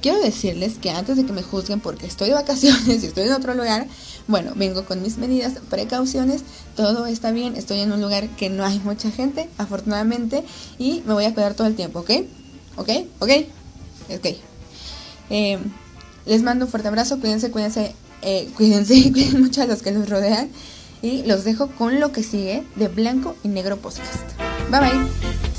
Quiero decirles que antes de que me juzguen porque estoy de vacaciones y estoy en otro lugar, bueno, vengo con mis medidas, precauciones, todo está bien, estoy en un lugar que no hay mucha gente, afortunadamente, y me voy a cuidar todo el tiempo, ¿ok? ¿Ok? ¿Ok? Ok. Eh, les mando un fuerte abrazo, cuídense, cuídense, eh, cuídense, cuiden mucho a los que los rodean, y los dejo con lo que sigue de Blanco y Negro Podcast. Bye bye.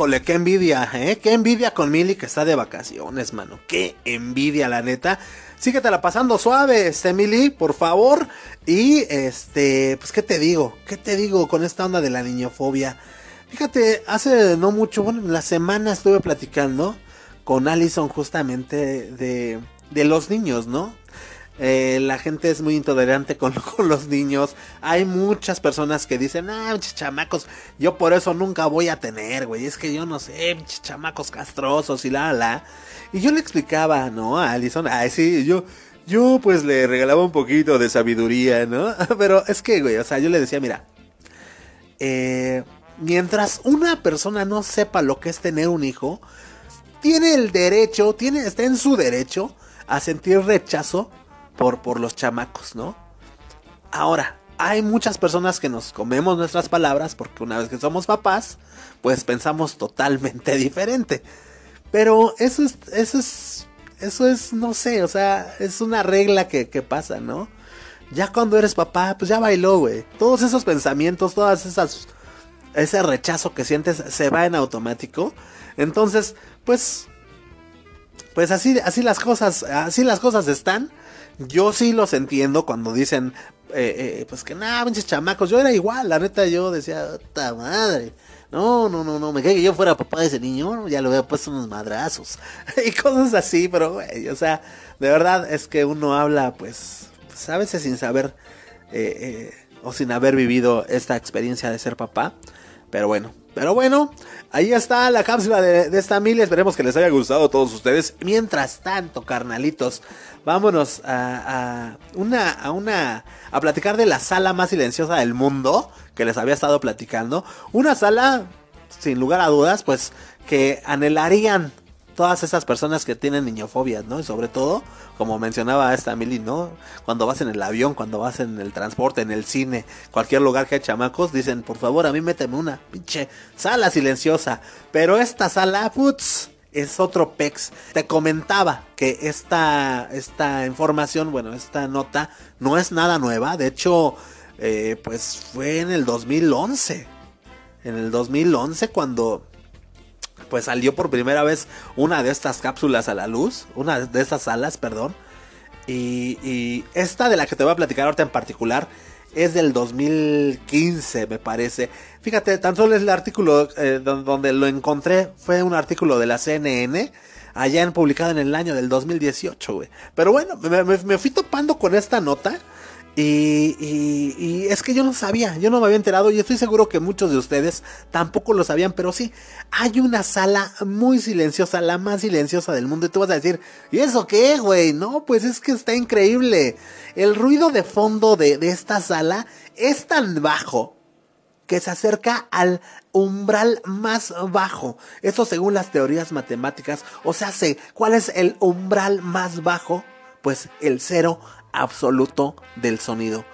Híjole, qué envidia, ¿eh? Qué envidia con Mili que está de vacaciones, mano. Qué envidia, la neta. la pasando suave, este Mili, por favor. Y este, pues, ¿qué te digo? ¿Qué te digo con esta onda de la niñofobia? Fíjate, hace no mucho, bueno, en la semana estuve platicando con Allison justamente de, de los niños, ¿no? Eh, la gente es muy intolerante con, los niños. Hay muchas personas que dicen, ah, chamacos, yo por eso nunca voy a tener, güey. Es que yo no sé, chamacos castrosos y la, la. Y yo le explicaba, ¿no? A Alison, ah, sí, yo, yo pues le regalaba un poquito de sabiduría, ¿no? Pero es que, güey, o sea, yo le decía, mira, eh, mientras una persona no sepa lo que es tener un hijo, tiene el derecho, tiene, está en su derecho a sentir rechazo por, por los chamacos, ¿no? Ahora, hay muchas personas que nos comemos nuestras palabras porque una vez que somos papás, pues pensamos totalmente diferente. Pero eso es, eso es, eso es, no sé, o sea, es una regla que, pasa, ¿no? Ya cuando eres papá, pues ya bailó, güey. Todos esos pensamientos, todas esas, ese rechazo que sientes se va en automático. Entonces, pues, pues así, así las cosas, así las cosas están. Yo sí los entiendo cuando dicen, eh, eh, pues que nada, pinches chamacos. Yo era igual, la neta, yo decía, puta madre. No, no, no, no, me cae que yo fuera papá de ese niño, ya lo había puesto unos madrazos. y cosas así, pero, güey, o sea, de verdad es que uno habla, pues, pues a veces sin saber eh, o sin haber vivido esta experiencia de ser papá. Pero bueno, pero bueno, ahí está la cápsula de, esta mil. Esperemos que les haya gustado a todos ustedes. Mientras tanto, carnalitos, vámonos a, una, a una, a platicar de la sala más silenciosa del mundo que les había estado platicando. Una sala, sin lugar a dudas, pues que anhelarían todas esas personas que tienen niñofobia, ¿no? Y sobre todo, como mencionaba esta Mili, ¿no? Cuando vas en el avión, cuando vas en el transporte, en el cine, cualquier lugar que hay chamacos, dicen, por favor, a mí méteme una pinche sala silenciosa. Pero esta sala, putz, es otro pex. Te comentaba que esta, esta información, bueno, esta nota no es nada nueva. De hecho, eh, pues fue en el 2011 en el 2011 cuando pues salió por primera vez una de estas cápsulas a la luz, una de estas salas, perdón. Y, y, esta de la que te voy a platicar ahorita en particular es del 2015, me parece. Fíjate, tan solo es el artículo eh, donde lo encontré, fue un artículo de la CNN, allá en, publicado en el año del 2018, güey. Pero bueno, me, me fui topando con esta nota y, y, es que yo no sabía, yo no me había enterado y estoy seguro que muchos de ustedes tampoco lo sabían, pero sí, hay una sala muy silenciosa, la más silenciosa del mundo y tú vas a decir, ¿y eso qué, güey? No, pues es que está increíble. El ruido de fondo de, esta sala es tan bajo que se acerca al umbral más bajo. Esto según las teorías matemáticas, o sea, ¿cuál es el umbral más bajo? Pues el cero absoluto del sonido.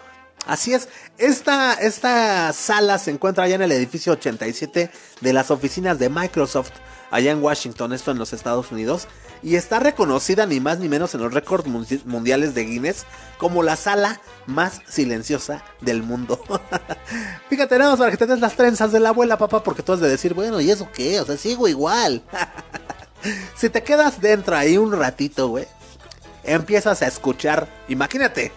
Así es, esta, esta sala se encuentra allá en el edificio 87 de las oficinas de Microsoft, allá en Washington, esto en los Estados Unidos, y está reconocida ni más ni menos en los récords mundiales de Guinness como la sala más silenciosa del mundo. Fíjate, nada más para que te las trenzas de la abuela, papá, porque tú has de decir, bueno, ¿y eso qué? O sea, sigo igual. si te quedas dentro ahí un ratito, güey, empiezas a escuchar, imagínate,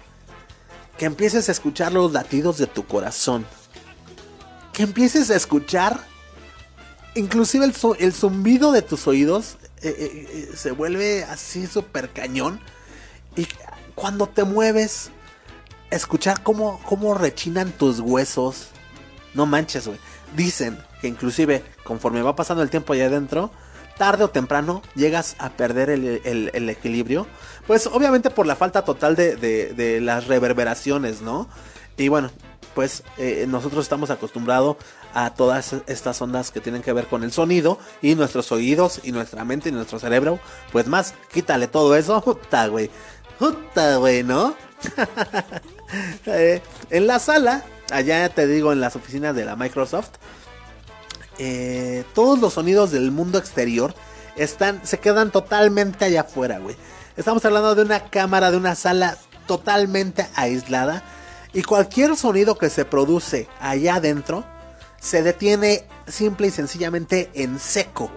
que empieces a escuchar los latidos de tu corazón. Que empieces a escuchar inclusive el, zumbido de tus oídos eh, eh, eh, se vuelve así súper cañón. Y cuando te mueves, escuchar cómo, cómo rechinan tus huesos. No manches, güey. Dicen que inclusive conforme va pasando el tiempo allá adentro, tarde o temprano llegas a perder el, equilibrio. Pues obviamente por la falta total de, las reverberaciones, ¿no? Y bueno, pues eh, nosotros estamos acostumbrados a todas estas ondas que tienen que ver con el sonido y nuestros oídos y nuestra mente y nuestro cerebro. Pues más, quítale todo eso. Puta, güey. Puta, güey, ¿no? Eh, en la sala, allá te digo, en las oficinas de la Microsoft, eh, todos los sonidos del mundo exterior están, se quedan totalmente allá afuera, güey. Estamos hablando de una cámara, de una sala totalmente aislada. Y cualquier sonido que se produce allá adentro se detiene simple y sencillamente en seco.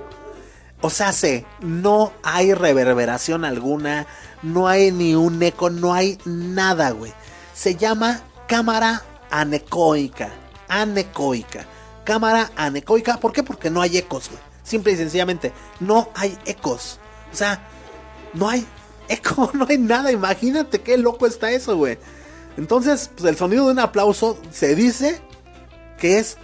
O sea, se, no hay reverberación alguna, no hay ni un eco, no hay nada, güey. Se llama cámara anecoica. Anecoica cámara anecoica. ¿Por qué? Porque no hay ecos, güey. Simple y sencillamente, no hay ecos. O sea, no hay eco, no hay nada. Imagínate qué loco está eso, güey. Entonces, pues el sonido de un aplauso se dice que es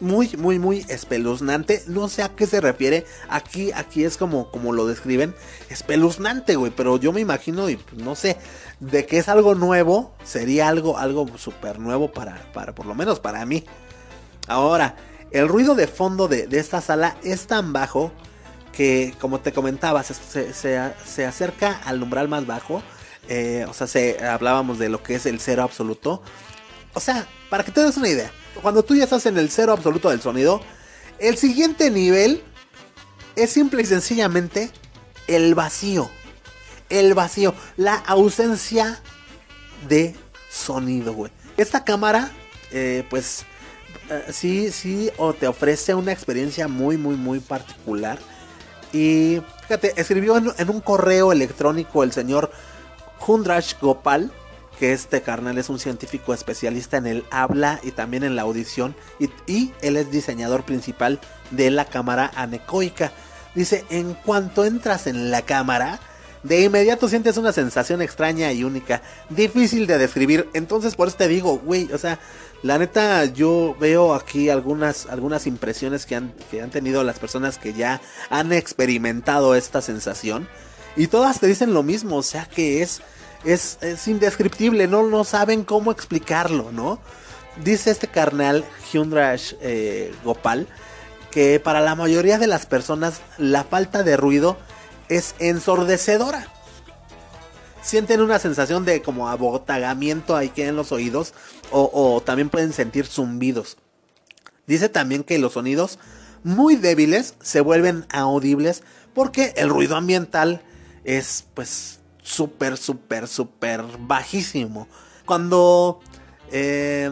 muy, muy, muy espeluznante. No sé a qué se refiere. Aquí, aquí es como, como lo describen. Espeluznante, güey. Pero yo me imagino y pues, no sé. De que es algo nuevo. Sería algo, algo súper nuevo para, para, por lo menos para mí. Ahora, el ruido de fondo de, esta sala es tan bajo que, como te comentaba, se, acerca al umbral más bajo. Eh, o sea, se, hablábamos de lo que es el cero absoluto. O sea, para que te des una idea, cuando tú ya estás en el cero absoluto del sonido, el siguiente nivel es simple y sencillamente el vacío. El vacío, la ausencia de sonido, güey. Esta cámara, eh, pues eh, sí, sí, o te ofrece una experiencia muy, muy, muy particular. Y fíjate, escribió en, un correo electrónico el señor Hundrash Gopal, que este carnal es un científico especialista en el habla y también en la audición, y, y él es diseñador principal de la cámara anecoica. Dice, en cuanto entras en la cámara, de inmediato sientes una sensación extraña y única, difícil de describir. Entonces por eso te digo, güey, o sea, la neta, yo veo aquí algunas, algunas impresiones que han, que han tenido las personas que ya han experimentado esta sensación. Y todas te dicen lo mismo, o sea que es, es, es indescriptible, ¿no? no saben cómo explicarlo, ¿no? Dice este carnal, Hyundrash eh, Gopal, que para la mayoría de las personas la falta de ruido es ensordecedora sienten una sensación de como abotagamiento ahí que en los oídos o, también pueden sentir zumbidos. Dice también que los sonidos muy débiles se vuelven audibles porque el ruido ambiental es pues súper, súper, súper bajísimo. Cuando, eh,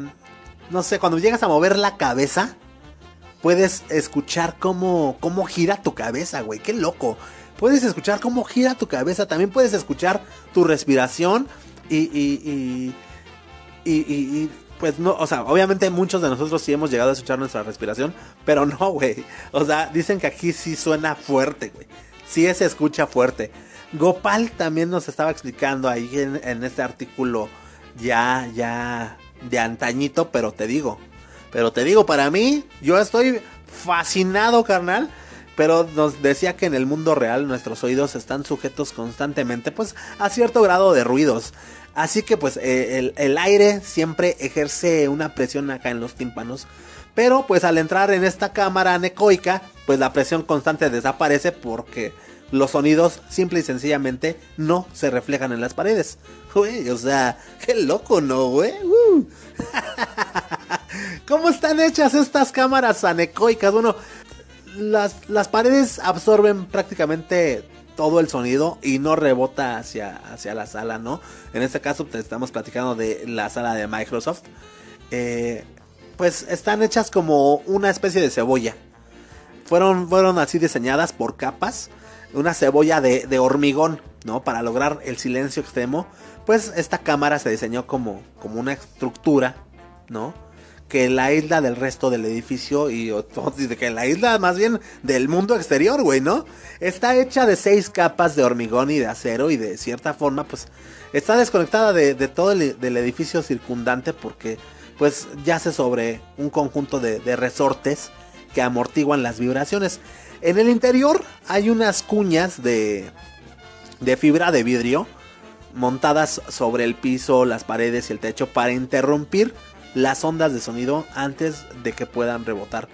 no sé, cuando llegas a mover la cabeza, puedes escuchar cómo, cómo gira tu cabeza, güey. Qué loco. Puedes escuchar cómo gira tu cabeza. También puedes escuchar tu respiración. Y, y, y, y, pues no, o sea, obviamente muchos de nosotros sí hemos llegado a escuchar nuestra respiración. Pero no, güey. O sea, dicen que aquí sí suena fuerte, güey. Sí se escucha fuerte. Gopal también nos estaba explicando ahí en, en este artículo ya, ya de antañito, pero te digo, pero te digo, para mí, yo estoy fascinado, carnal. Pero nos decía que en el mundo real nuestros oídos están sujetos constantemente pues a cierto grado de ruidos. Así que pues eh, el, aire siempre ejerce una presión acá en los tímpanos. Pero pues al entrar en esta cámara anecoica pues la presión constante desaparece porque los sonidos simple y sencillamente no se reflejan en las paredes. O sea, qué loco, ¿no, güey? ¿Cómo están hechas estas cámaras anecoicas? Bueno, las, las paredes absorben prácticamente todo el sonido y no rebota hacia, hacia la sala, ¿no? En este caso te estamos platicando de la sala de Microsoft. Eh, pues están hechas como una especie de cebolla. Fueron, fueron así diseñadas por capas. Una cebolla de, de hormigón, ¿no? Para lograr el silencio extremo. Pues esta cámara se diseñó como, como una estructura, ¿no? Que la isla del resto del edificio y que la isla más bien del mundo exterior, güey, ¿no? Está hecha de seis capas de hormigón y de acero y de cierta forma, pues, está desconectada de, todo el edificio circundante porque, pues, yace sobre un conjunto de, de resortes que amortiguan las vibraciones. En el interior hay unas cuñas de, de fibra de vidrio montadas sobre el piso, las paredes y el techo para interrumpir las ondas de sonido antes de que puedan rebotar.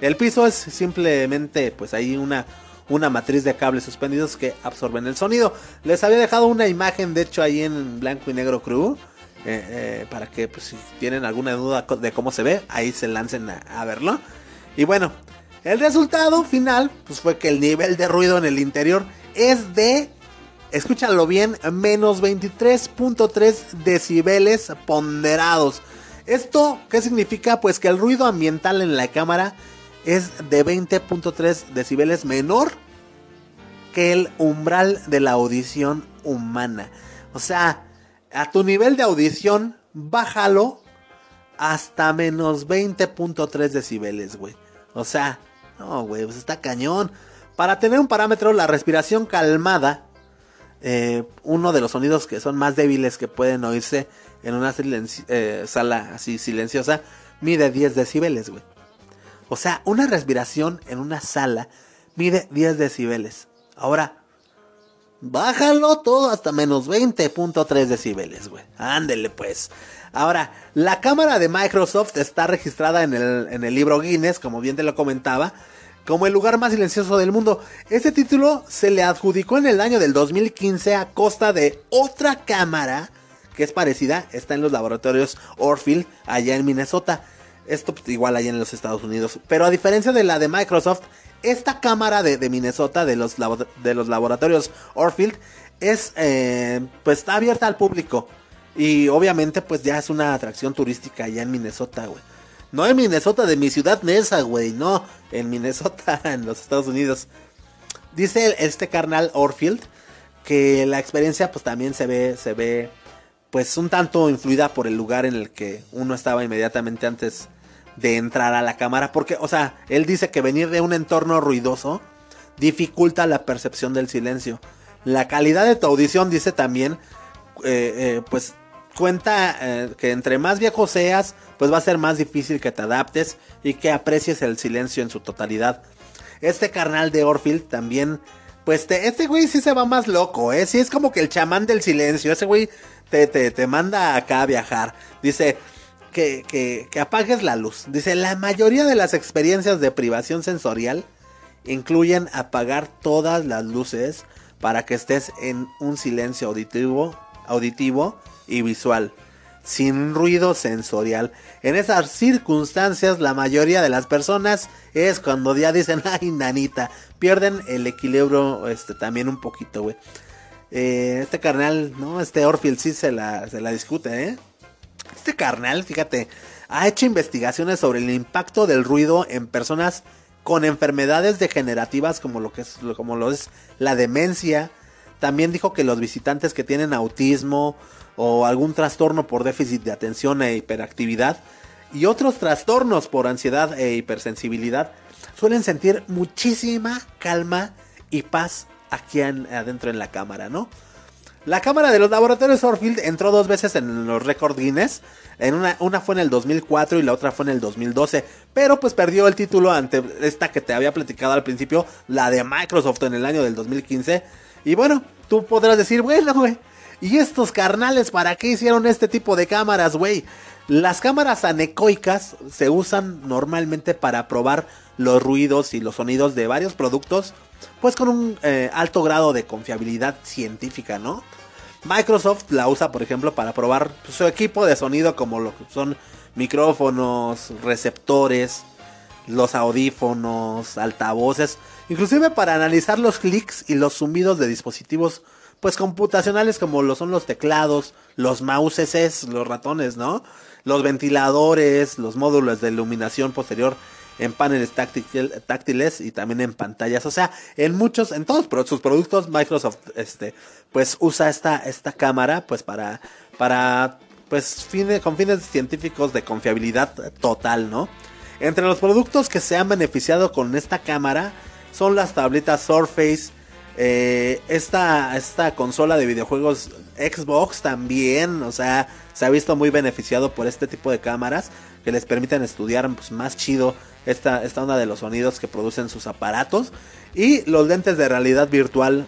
El piso es simplemente pues ahí una, una matriz de cables suspendidos que absorben el sonido. Les había dejado una imagen de hecho ahí en blanco y negro crew. Eh, eh, para que pues, si tienen alguna duda de cómo se ve, ahí se lancen a, verlo. Y bueno, el resultado final pues, fue que el nivel de ruido en el interior es de, escúchalo bien, menos 23.3 decibeles ponderados. ¿Esto qué significa? Pues que el ruido ambiental en la cámara es de 20.3 decibeles menor que el umbral de la audición humana. O sea, a tu nivel de audición, bájalo hasta menos 20.3 decibeles, güey. O sea, no, güey, pues está cañón. Para tener un parámetro, la respiración calmada, eh, uno de los sonidos que son más débiles que pueden oírse en una eh, sala así silenciosa mide 10 decibeles, güey. O sea, una respiración en una sala mide 10 decibeles. Ahora, bájalo todo hasta menos 20.3 decibeles, güey. Ándele pues. Ahora, la cámara de Microsoft está registrada en el, en el libro Guinness, como bien te lo comentaba, como el lugar más silencioso del mundo. Este título se le adjudicó en el año del 2015 a costa de otra cámara que es parecida, está en los laboratorios Orfield, allá en Minnesota. Esto pues, igual allá en los Estados Unidos. Pero a diferencia de la de Microsoft, esta cámara de, Minnesota, de los, de los laboratorios Orfield, es, eh, pues está abierta al público. Y obviamente pues ya es una atracción turística allá en Minnesota, güey. No en Minnesota de mi ciudad Nesa, güey, no, en Minnesota, en los Estados Unidos. Dice este carnal Orfield que la experiencia pues también se ve, se ve pues un tanto influida por el lugar en el que uno estaba inmediatamente antes de entrar a la cámara. Porque, o sea, él dice que venir de un entorno ruidoso dificulta la percepción del silencio. La calidad de tu audición, dice también, eh, eh, pues cuenta eh, que entre más viejo seas, pues va a ser más difícil que te adaptes y que aprecies el silencio en su totalidad. Este carnal de Orfield también, pues este güey sí se va más loco, ¿eh? Sí es como que el chamán del silencio. Ese güey te, manda acá a viajar. Dice que, que, apagues la luz. Dice, la mayoría de las experiencias de privación sensorial incluyen apagar todas las luces para que estés en un silencio auditivo, auditivo y visual, sin ruido sensorial. En esas circunstancias, la mayoría de las personas es cuando ya dicen, ay, nanita, pierden el equilibrio este, también un poquito, güey. Eh, este carnal, ¿no? Este Orfield sí se la, se la discute, ¿eh? Este carnal, fíjate, ha hecho investigaciones sobre el impacto del ruido en personas con enfermedades degenerativas como lo que es como lo es la demencia. También dijo que los visitantes que tienen autismo o algún trastorno por déficit de atención e hiperactividad y otros trastornos por ansiedad e hipersensibilidad suelen sentir muchísima calma y paz aquí adentro en la cámara, ¿no? La cámara de los laboratorios Orfield entró dos veces en los récords Guinness. En una, una fue en el 2004 y la otra fue en el 2012. Pero pues perdió el título ante esta que te había platicado al principio, la de Microsoft en el año del 2015. Y bueno, tú podrás decir, bueno, güey, ¿y estos carnales para qué hicieron este tipo de cámaras, güey? Las cámaras anecoicas se usan normalmente para probar los ruidos y los sonidos de varios productos pues con un eh, alto grado de confiabilidad científica, ¿no? Microsoft la usa, por ejemplo, para probar su equipo de sonido como lo que son micrófonos, receptores, los audífonos, altavoces, inclusive para analizar los clics y los zumbidos de dispositivos pues computacionales como lo son los teclados, los mouses, los ratones, ¿no? Los ventiladores, los módulos de iluminación posterior en paneles táctiles y también en pantallas. O sea, en muchos, en todos sus productos, Microsoft, este, pues usa esta, esta cámara, pues para, para, pues, con fines científicos de confiabilidad total, ¿no? Entre los productos que se han beneficiado con esta cámara son las tabletas Surface, eh, esta, esta consola de videojuegos Xbox también, o sea, se ha visto muy beneficiado por este tipo de cámaras que les permiten estudiar pues, más chido esta, esta onda de los sonidos que producen sus aparatos. Y los lentes de realidad virtual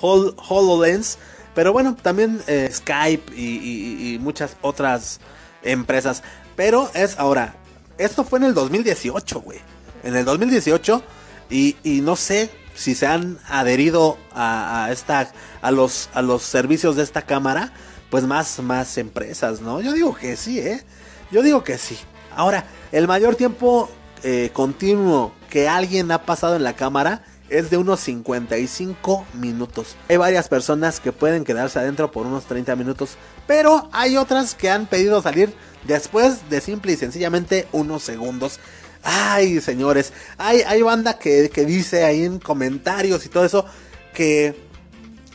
HoloLens. Pero bueno, también eh, Skype y, muchas otras empresas. Pero es ahora, esto fue en el 2018, güey. En el 2018. Y, y, no sé si se han adherido a, esta, a, los, a los servicios de esta cámara. Pues más, más empresas, ¿no? Yo digo que sí, ¿eh? Yo digo que sí. Ahora, el mayor tiempo eh, continuo que alguien ha pasado en la cámara es de unos 55 minutos. Hay varias personas que pueden quedarse adentro por unos 30 minutos, pero hay otras que han pedido salir después de simple y sencillamente unos segundos. Ay, señores, hay, hay banda que, dice ahí en comentarios y todo eso que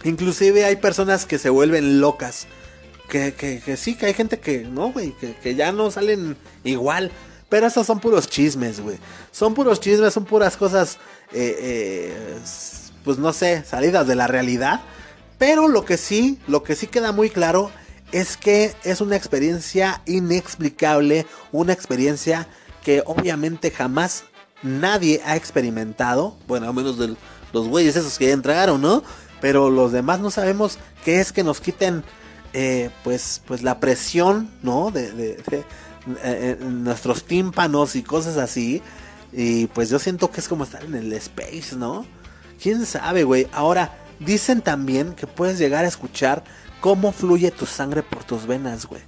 inclusive hay personas que se vuelven locas. Que, que, sí, que hay gente que no, güey, que, que ya no salen igual. Pero esos son puros chismes, güey. Son puros chismes, son puras cosas, eh, eh, pues no sé, salidas de la realidad. Pero lo que sí, lo que sí queda muy claro es que es una experiencia inexplicable, una experiencia que obviamente jamás nadie ha experimentado. Bueno, a menos de los güeyes esos que ya entregaron, ¿no? Pero los demás no sabemos qué es que nos quiten, eh, pues, pues la presión, ¿no? de, eh, eh, nuestros tímpanos y cosas así. Y pues yo siento que es como estar en el space, ¿no? ¿Quién sabe, güey? Ahora, dicen también que puedes llegar a escuchar cómo fluye tu sangre por tus venas, güey.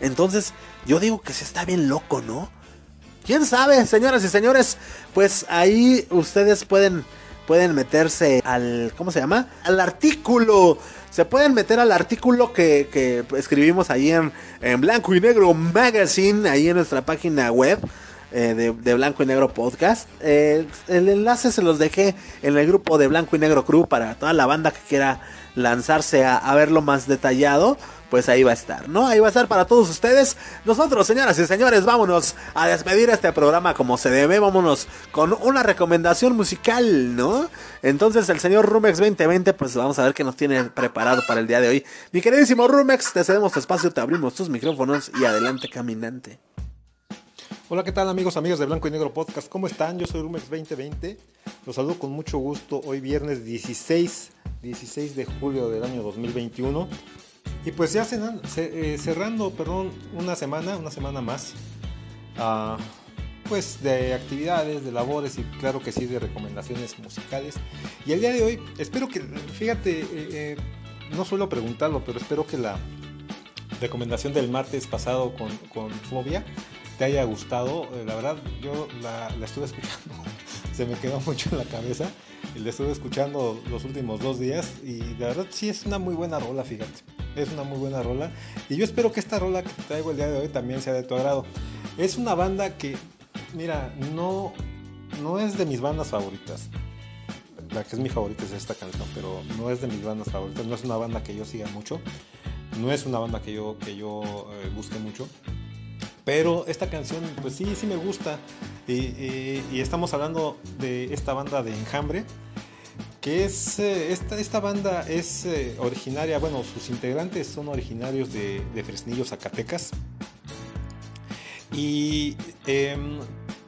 Entonces, yo digo que se está bien loco, ¿no? ¿Quién sabe, señoras y señores? Pues ahí ustedes pueden pueden meterse al ¿cómo se llama? Al artículo se pueden meter al artículo que, escribimos ahí en, Blanco y Negro Magazine, ahí en nuestra página web. Eh, de, Blanco y Negro Podcast. Eh, el enlace se los dejé en el grupo de Blanco y Negro Crew para toda la banda que quiera lanzarse a verlo más detallado pues ahí va a estar, ¿no? Ahí va a estar para todos ustedes. Nosotros, señoras y señores, vámonos a despedir este programa como se debe. Vámonos con una recomendación musical, ¿no? Entonces, el señor Rumex 2020, pues vamos a ver qué nos tiene preparado para el día de hoy. Mi queridísimo Rumex, te cedemos tu espacio, te abrimos tus micrófonos y adelante, caminante. Hola, ¿qué tal amigos, amigos de Blanco y Negro Podcast? ¿Cómo están? Yo soy Rumex 2020. Los saludo con mucho gusto hoy viernes 16, 16 de julio del año 2021. Y pues ya eh, cerrando, perdón, una semana, una semana más, ah, pues de actividades, de labores y claro que sí de recomendaciones musicales. Y el día de hoy, espero que, fíjate, eh, eh, no suelo preguntarlo, pero espero que la recomendación del martes pasado con, Fobia te haya gustado. la verdad, yo la, la estuve escuchando, se me quedó mucho en la cabeza. La estuve escuchando los últimos dos días y la verdad sí es una muy buena rola, fíjate. Es una muy buena rola. Y yo espero que esta rola que te traigo el día de hoy también sea de tu agrado. Es una banda que, mira, no, no es de mis bandas favoritas. La que es mi favorita es esta canción, pero no es de mis bandas favoritas. No es una banda que yo siga mucho. No es una banda que yo, que yo eh, busque mucho. Pero esta canción, pues sí, sí me gusta. Y estamos hablando de esta banda de Enjambre. Que es. eh, esta, esta banda es eh, originaria, bueno, sus integrantes son originarios de, de Fresnillo, Zacatecas. Y. em,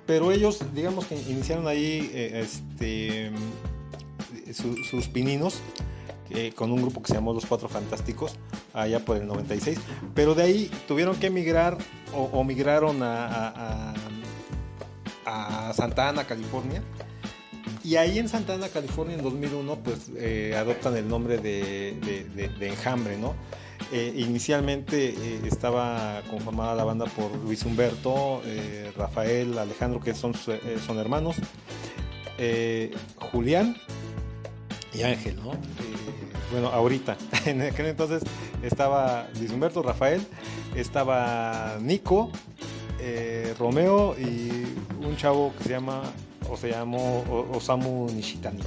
pero ellos, digamos que iniciaron ahí eh, este, su- sus pininos con un grupo que se llamó Los Cuatro Fantásticos, allá por el 96. Pero de ahí tuvieron que emigrar o, o migraron a, a- a- a Santa Ana, California. Y ahí en Santa Ana, California, en 2001, pues eh, adoptan el nombre de, Enjambre, ¿no? Eh, inicialmente eh, estaba conformada la banda por Luis Humberto, Rafael, Alejandro, que son, son hermanos, Julián y Ángel, ¿no? Bueno, ahorita, en aquel entonces estaba Luis Humberto, Rafael, estaba Nico, Romeo y un chavo que se llama, o se llamó Osamu Nishitani.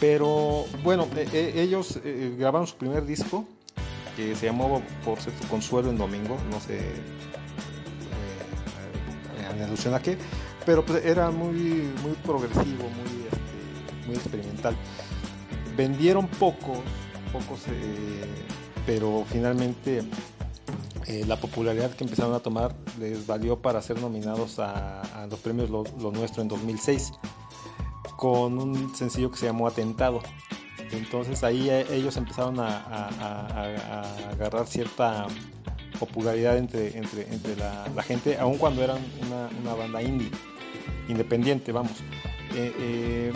Pero bueno, eh, eh, ellos eh, grabaron su primer disco, que se llamó Por cierto Consuelo en Domingo, no sé eh, eh, en alusión a qué, pero pues era muy, muy progresivo, muy, este, muy experimental. Vendieron pocos, pocos, pero finalmente eh, la popularidad que empezaron a tomar les valió para ser nominados a, los premios Lo, Nuestro en 2006 con un sencillo que se llamó Atentado. Entonces ahí eh, ellos empezaron a, agarrar cierta popularidad entre, entre, entre la, gente, aun cuando eran una, banda indie, independiente, vamos. Eh,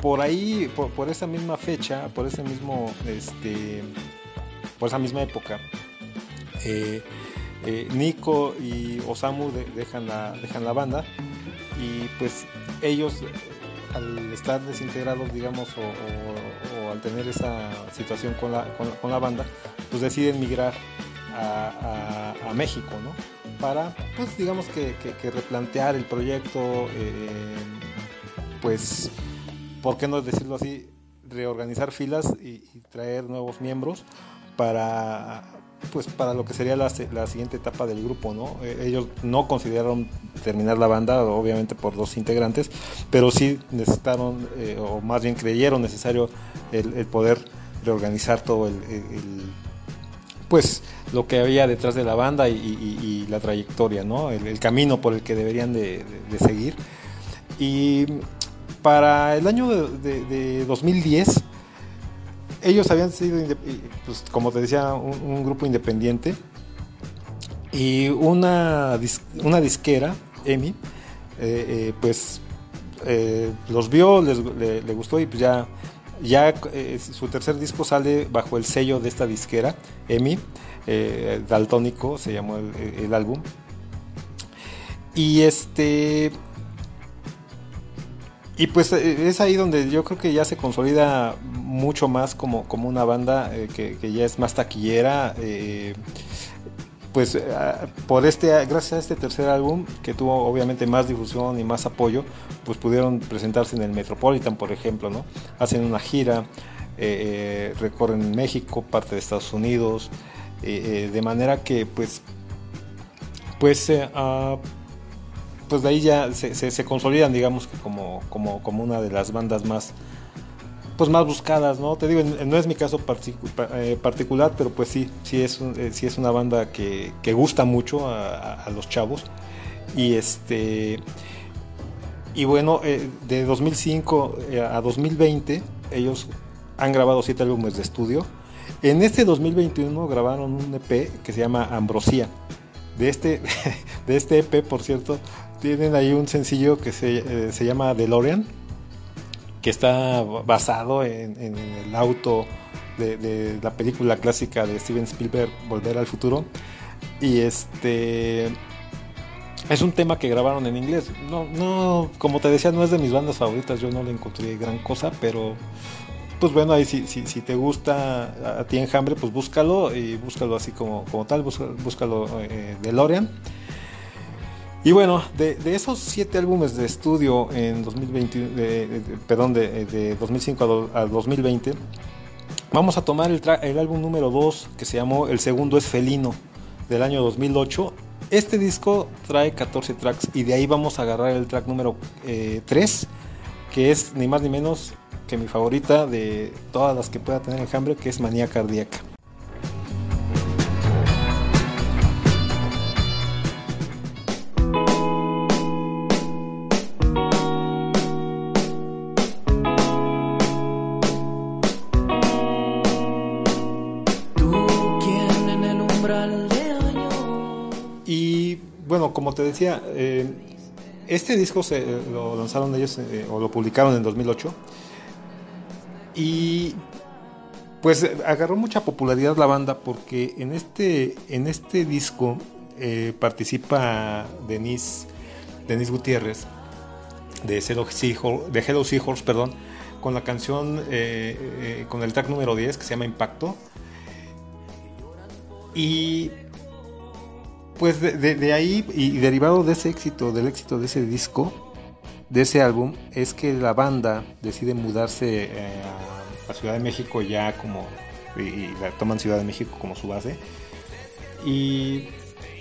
por ahí, por, por esa misma fecha, por ese mismo, este, por esa misma época, eh, eh, Nico y Osamu de- dejan, la, dejan la banda y pues ellos al estar desintegrados digamos o, al tener esa situación con la, con, la banda pues deciden migrar a, México ¿no? para pues digamos que, que- replantear el proyecto eh, pues por qué no decirlo así reorganizar filas y traer nuevos miembros para pues para lo que sería la, la siguiente etapa del grupo, ¿no? Eh, ellos no consideraron terminar la banda, obviamente por dos integrantes, pero sí necesitaron, eh, o más bien creyeron necesario el, el poder reorganizar todo el, pues lo que había detrás de la banda y, la trayectoria, ¿no? El, camino por el que deberían de, de- seguir. Y para el año de- de 2010 ellos habían sido, pues, como te decía, un, grupo independiente. Y una, una disquera, EMI, eh, eh, pues eh, los vio, les, le, gustó y pues ya, ya su tercer disco sale bajo el sello de esta disquera, EMI, Daltónico se llamó el álbum. Y este. Y pues eh, es ahí donde yo creo que ya se consolida mucho más como, como una banda eh, que, ya es más taquillera. eh, pues por este, gracias a este tercer álbum, que tuvo obviamente más difusión y más apoyo, pues pudieron presentarse en el Metropolitan, por ejemplo, ¿no? Hacen una gira, eh, recorren México, parte de Estados Unidos, de manera que pues, pues ah, pues de ahí ya se, consolidan, digamos que como, como, como una de las bandas más pues más buscadas, ¿no? Te digo, no es mi caso eh, particular, pero pues sí, sí es, eh, sí es una banda que, que gusta mucho a, los chavos. Y este y bueno, eh, de 2005 eh, a 2020 ellos han grabado siete álbumes de estudio. En este 2021 grabaron un EP que se llama Ambrosía. De este, de este EP, por cierto, tienen ahí un sencillo que se, eh, se llama DeLorean, que está basado en, el auto de, la película clásica de Steven Spielberg, Volver al Futuro. Y este es un tema que grabaron en inglés. No, no, como te decía, no es de mis bandas favoritas, yo no le encontré gran cosa, pero pues bueno, ahí si, si, si te gusta a, ti Enjambre, pues búscalo y búscalo así como, como tal, búscalo eh, DeLorean. Y bueno, de, esos siete álbumes de estudio en 2020, perdón, de, 2005 a, 2020, vamos a tomar el, el álbum número 2 que se llamó El segundo es felino del año 2008. Este disco trae 14 tracks y de ahí vamos a agarrar el track número 3, eh, que es ni más ni menos que mi favorita de todas las que pueda tener enjambre, que es Manía Cardíaca. Como te decía, eh, este disco se, lo lanzaron ellos eh, o lo publicaron en 2008 y pues agarró mucha popularidad la banda porque en este, en este disco eh, participa Denise, Denise Gutiérrez de Hello, Seahorse, de Hello Seahorse, perdón, con la canción, con el track número 10 que se llama Impacto. Y pues de, ahí y derivado de ese éxito, del éxito de ese disco, de ese álbum, es que la banda decide mudarse eh, a, Ciudad de México ya como, y, la toman Ciudad de México como su base. Y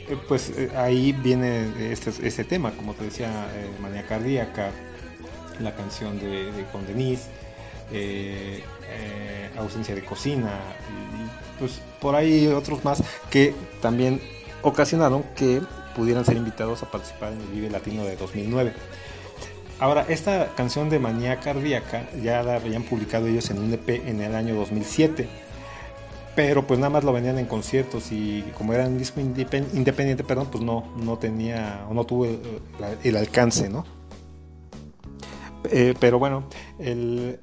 eh, pues eh, ahí viene este, este, tema, como te decía, Manía Cardíaca, la canción de, con Denise, Ausencia de Cocina, y pues por ahí otros más que también ocasionaron que pudieran ser invitados a participar en el Vive Latino de 2009. Ahora, esta canción de Manía Cardíaca ya la habían publicado ellos en un EP en el año 2007, pero pues nada más lo venían en conciertos y como era un disco independiente, perdón, pues no, no tenía o no tuvo el, alcance, ¿no? Eh, pero bueno, el,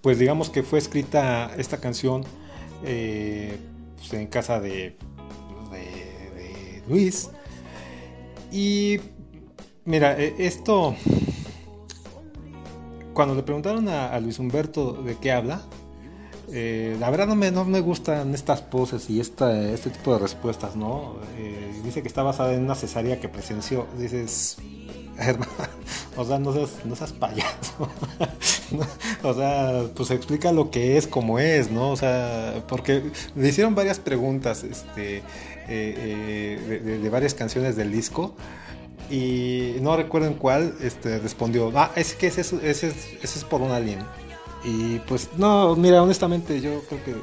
pues digamos que fue escrita esta canción eh, pues, en casa de, de, Luis. Y mira, e, esto, cuando le preguntaron a, Luis Humberto de qué habla, eh, la verdad no me, no me gustan estas poses y esta, este tipo de respuestas, ¿no? Eh, dice que está basada en una cesárea que presenció. Dices, hermano, o sea, no seas, no seas payaso. o sea, pues explica lo que es como es, ¿no? O sea, porque le hicieron varias preguntas este, eh, eh, de, varias canciones del disco y no recuerdo en cuál este, respondió, ah, es que ese, ese, es por un alien. Y pues no, mira, honestamente yo creo que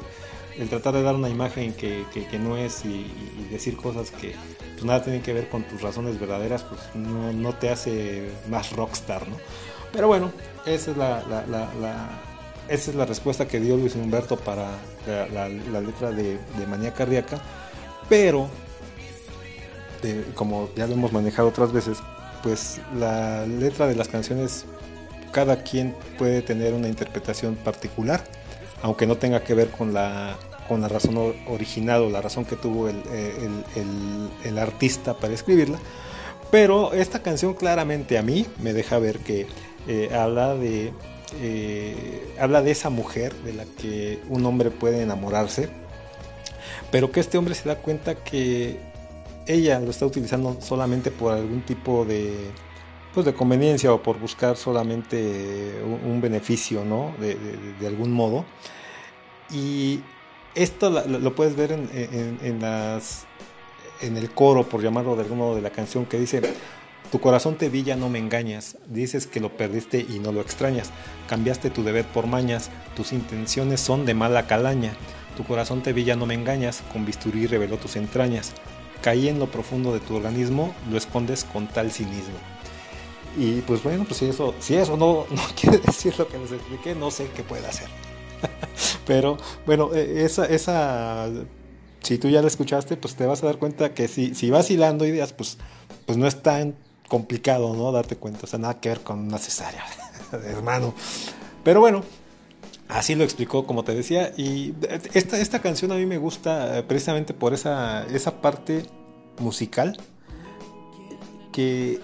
el tratar de dar una imagen que, no es y, decir cosas que pues nada tienen que ver con tus razones verdaderas, pues no, no te hace más rockstar, ¿no? Pero bueno, esa es la, esa es la respuesta que dio Luis Humberto para la, letra de, Manía Cardíaca. Pero, como ya lo hemos manejado otras veces, pues la letra de las canciones, cada quien puede tener una interpretación particular, aunque no tenga que ver con la, con la razón original o la razón que tuvo el, el artista para escribirla. Pero esta canción claramente a mí me deja ver que eh, habla de eh, habla de esa mujer de la que un hombre puede enamorarse, pero que este hombre se da cuenta que ella lo está utilizando solamente por algún tipo de pues de conveniencia o por buscar solamente un, beneficio, ¿no? De, algún modo. Y esto lo, puedes ver en, en, las en el coro, por llamarlo de algún modo, de la canción que dice tu corazón te vi, no me engañas. Dices que lo perdiste y no lo extrañas. Cambiaste tu deber por mañas. Tus intenciones son de mala calaña. Tu corazón te vi, no me engañas. Con bisturí reveló tus entrañas. Caí en lo profundo de tu organismo. Lo escondes con tal cinismo. Y pues bueno, pues si eso, si eso no, no quiere decir lo que les expliqué, no sé qué puede hacer. Pero bueno, e, esa, esa, si tú ya la escuchaste, pues te vas a dar cuenta que si, si vas hilando ideas, pues, pues no es tan complicado, ¿no? Darte cuenta, o sea, nada que ver con una cesárea, hermano. Pero bueno, así lo explicó, como te decía, y esta, esta canción a mí me gusta eh, precisamente por esa, esa parte musical que,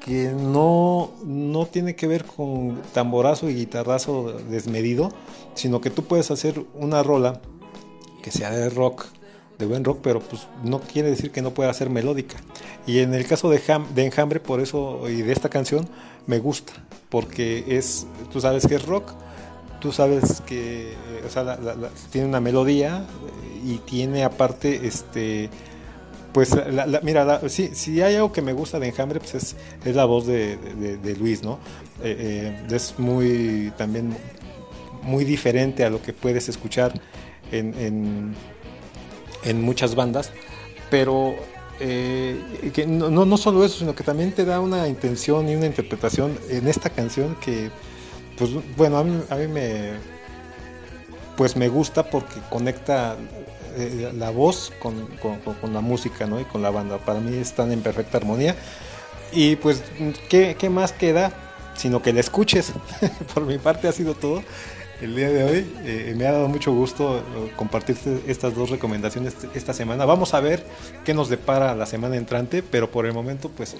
que no, no tiene que ver con tamborazo y guitarrazo desmedido, sino que tú puedes hacer una rola que sea de rock de buen rock, pero pues no quiere decir que no pueda ser melódica. Y en el caso de, de Enjambre, por eso, y de esta canción, me gusta, porque es, tú sabes que es rock, tú sabes que o sea, tiene una melodía y tiene aparte, este, pues, mira, si, hay algo que me gusta de Enjambre, pues es, es la voz de, Luis, ¿no? Eh, eh, es muy, también, muy diferente a lo que puedes escuchar en en muchas bandas, pero eh, que no, no, solo eso, sino que también te da una intención y una interpretación en esta canción que, pues bueno, a mí, me, pues me gusta porque conecta eh, la voz con, la música ¿no? y con la banda. Para mí están en perfecta armonía. Y pues, ¿qué, qué más queda? Sino que la escuches. Por mi parte ha sido todo el día de hoy. Eh, me ha dado mucho gusto eh, compartirte estas dos recomendaciones esta semana. Vamos a ver qué nos depara la semana entrante, pero por el momento, pues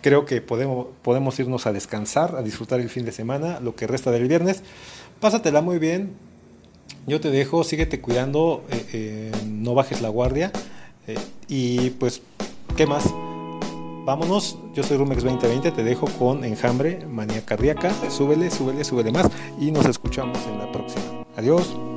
creo que podemos, podemos irnos a descansar, a disfrutar el fin de semana, lo que resta del viernes. Pásatela muy bien. Yo te dejo, síguete cuidando, eh, no bajes la guardia. y pues, ¿qué más? Vámonos, yo soy Rumex 2020, te dejo con Enjambre, Manía Cardíaca, súbele, súbele, súbele más y nos escuchamos en la próxima. Adiós.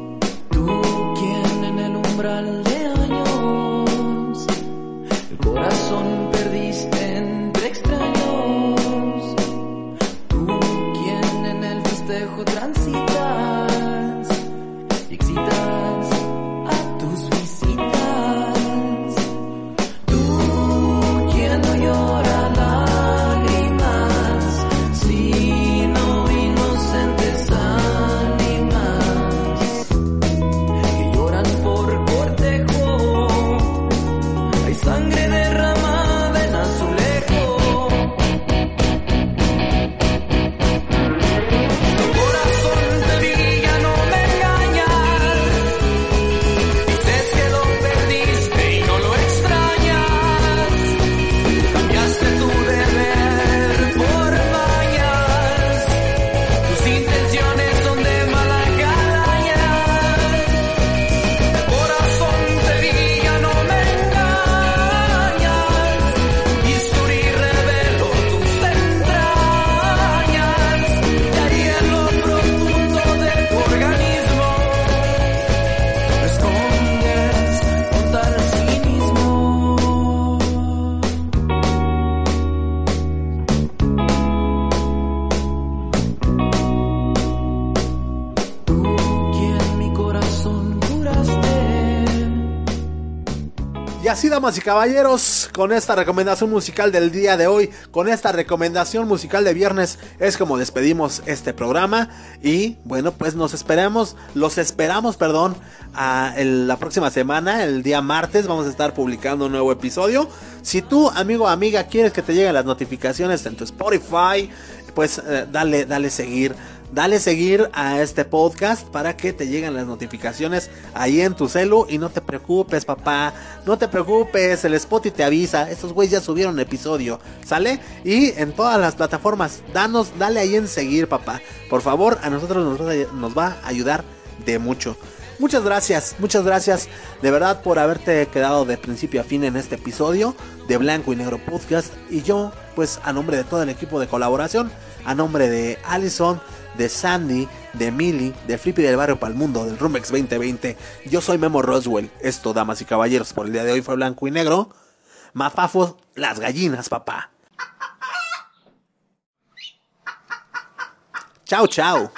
Así, damas y caballeros, con esta recomendación musical del día de hoy, con esta recomendación musical de viernes, es como despedimos este programa. Y bueno, pues nos esperamos, los esperamos, perdón, a la próxima semana, el día martes, vamos a estar publicando un nuevo episodio. Si tú, amigo o amiga, quieres que te lleguen las notificaciones en tu Spotify, pues eh, dale, dale seguir Dale seguir a este podcast para que te lleguen las notificaciones ahí en tu celu y no te preocupes, papá. No te preocupes, el Spotify te avisa. Estos güeyes ya subieron episodio, ¿sale? Y en todas las plataformas, danos, dale ahí en seguir, papá. Por favor, a nosotros nos, nos va a ayudar de mucho. Muchas gracias, muchas gracias de verdad por haberte quedado de principio a fin en este episodio de Blanco y Negro Podcast. Y yo, pues a nombre de todo el equipo de colaboración, a nombre de Allison, de Sandy, de Millie, de Flippy del Barrio Palmundo, del Rumex 2020. Yo soy Memo Roswell. Esto, damas y caballeros, por el día de hoy fue blanco y negro. Mafafos, las gallinas, papá. Chao, chao.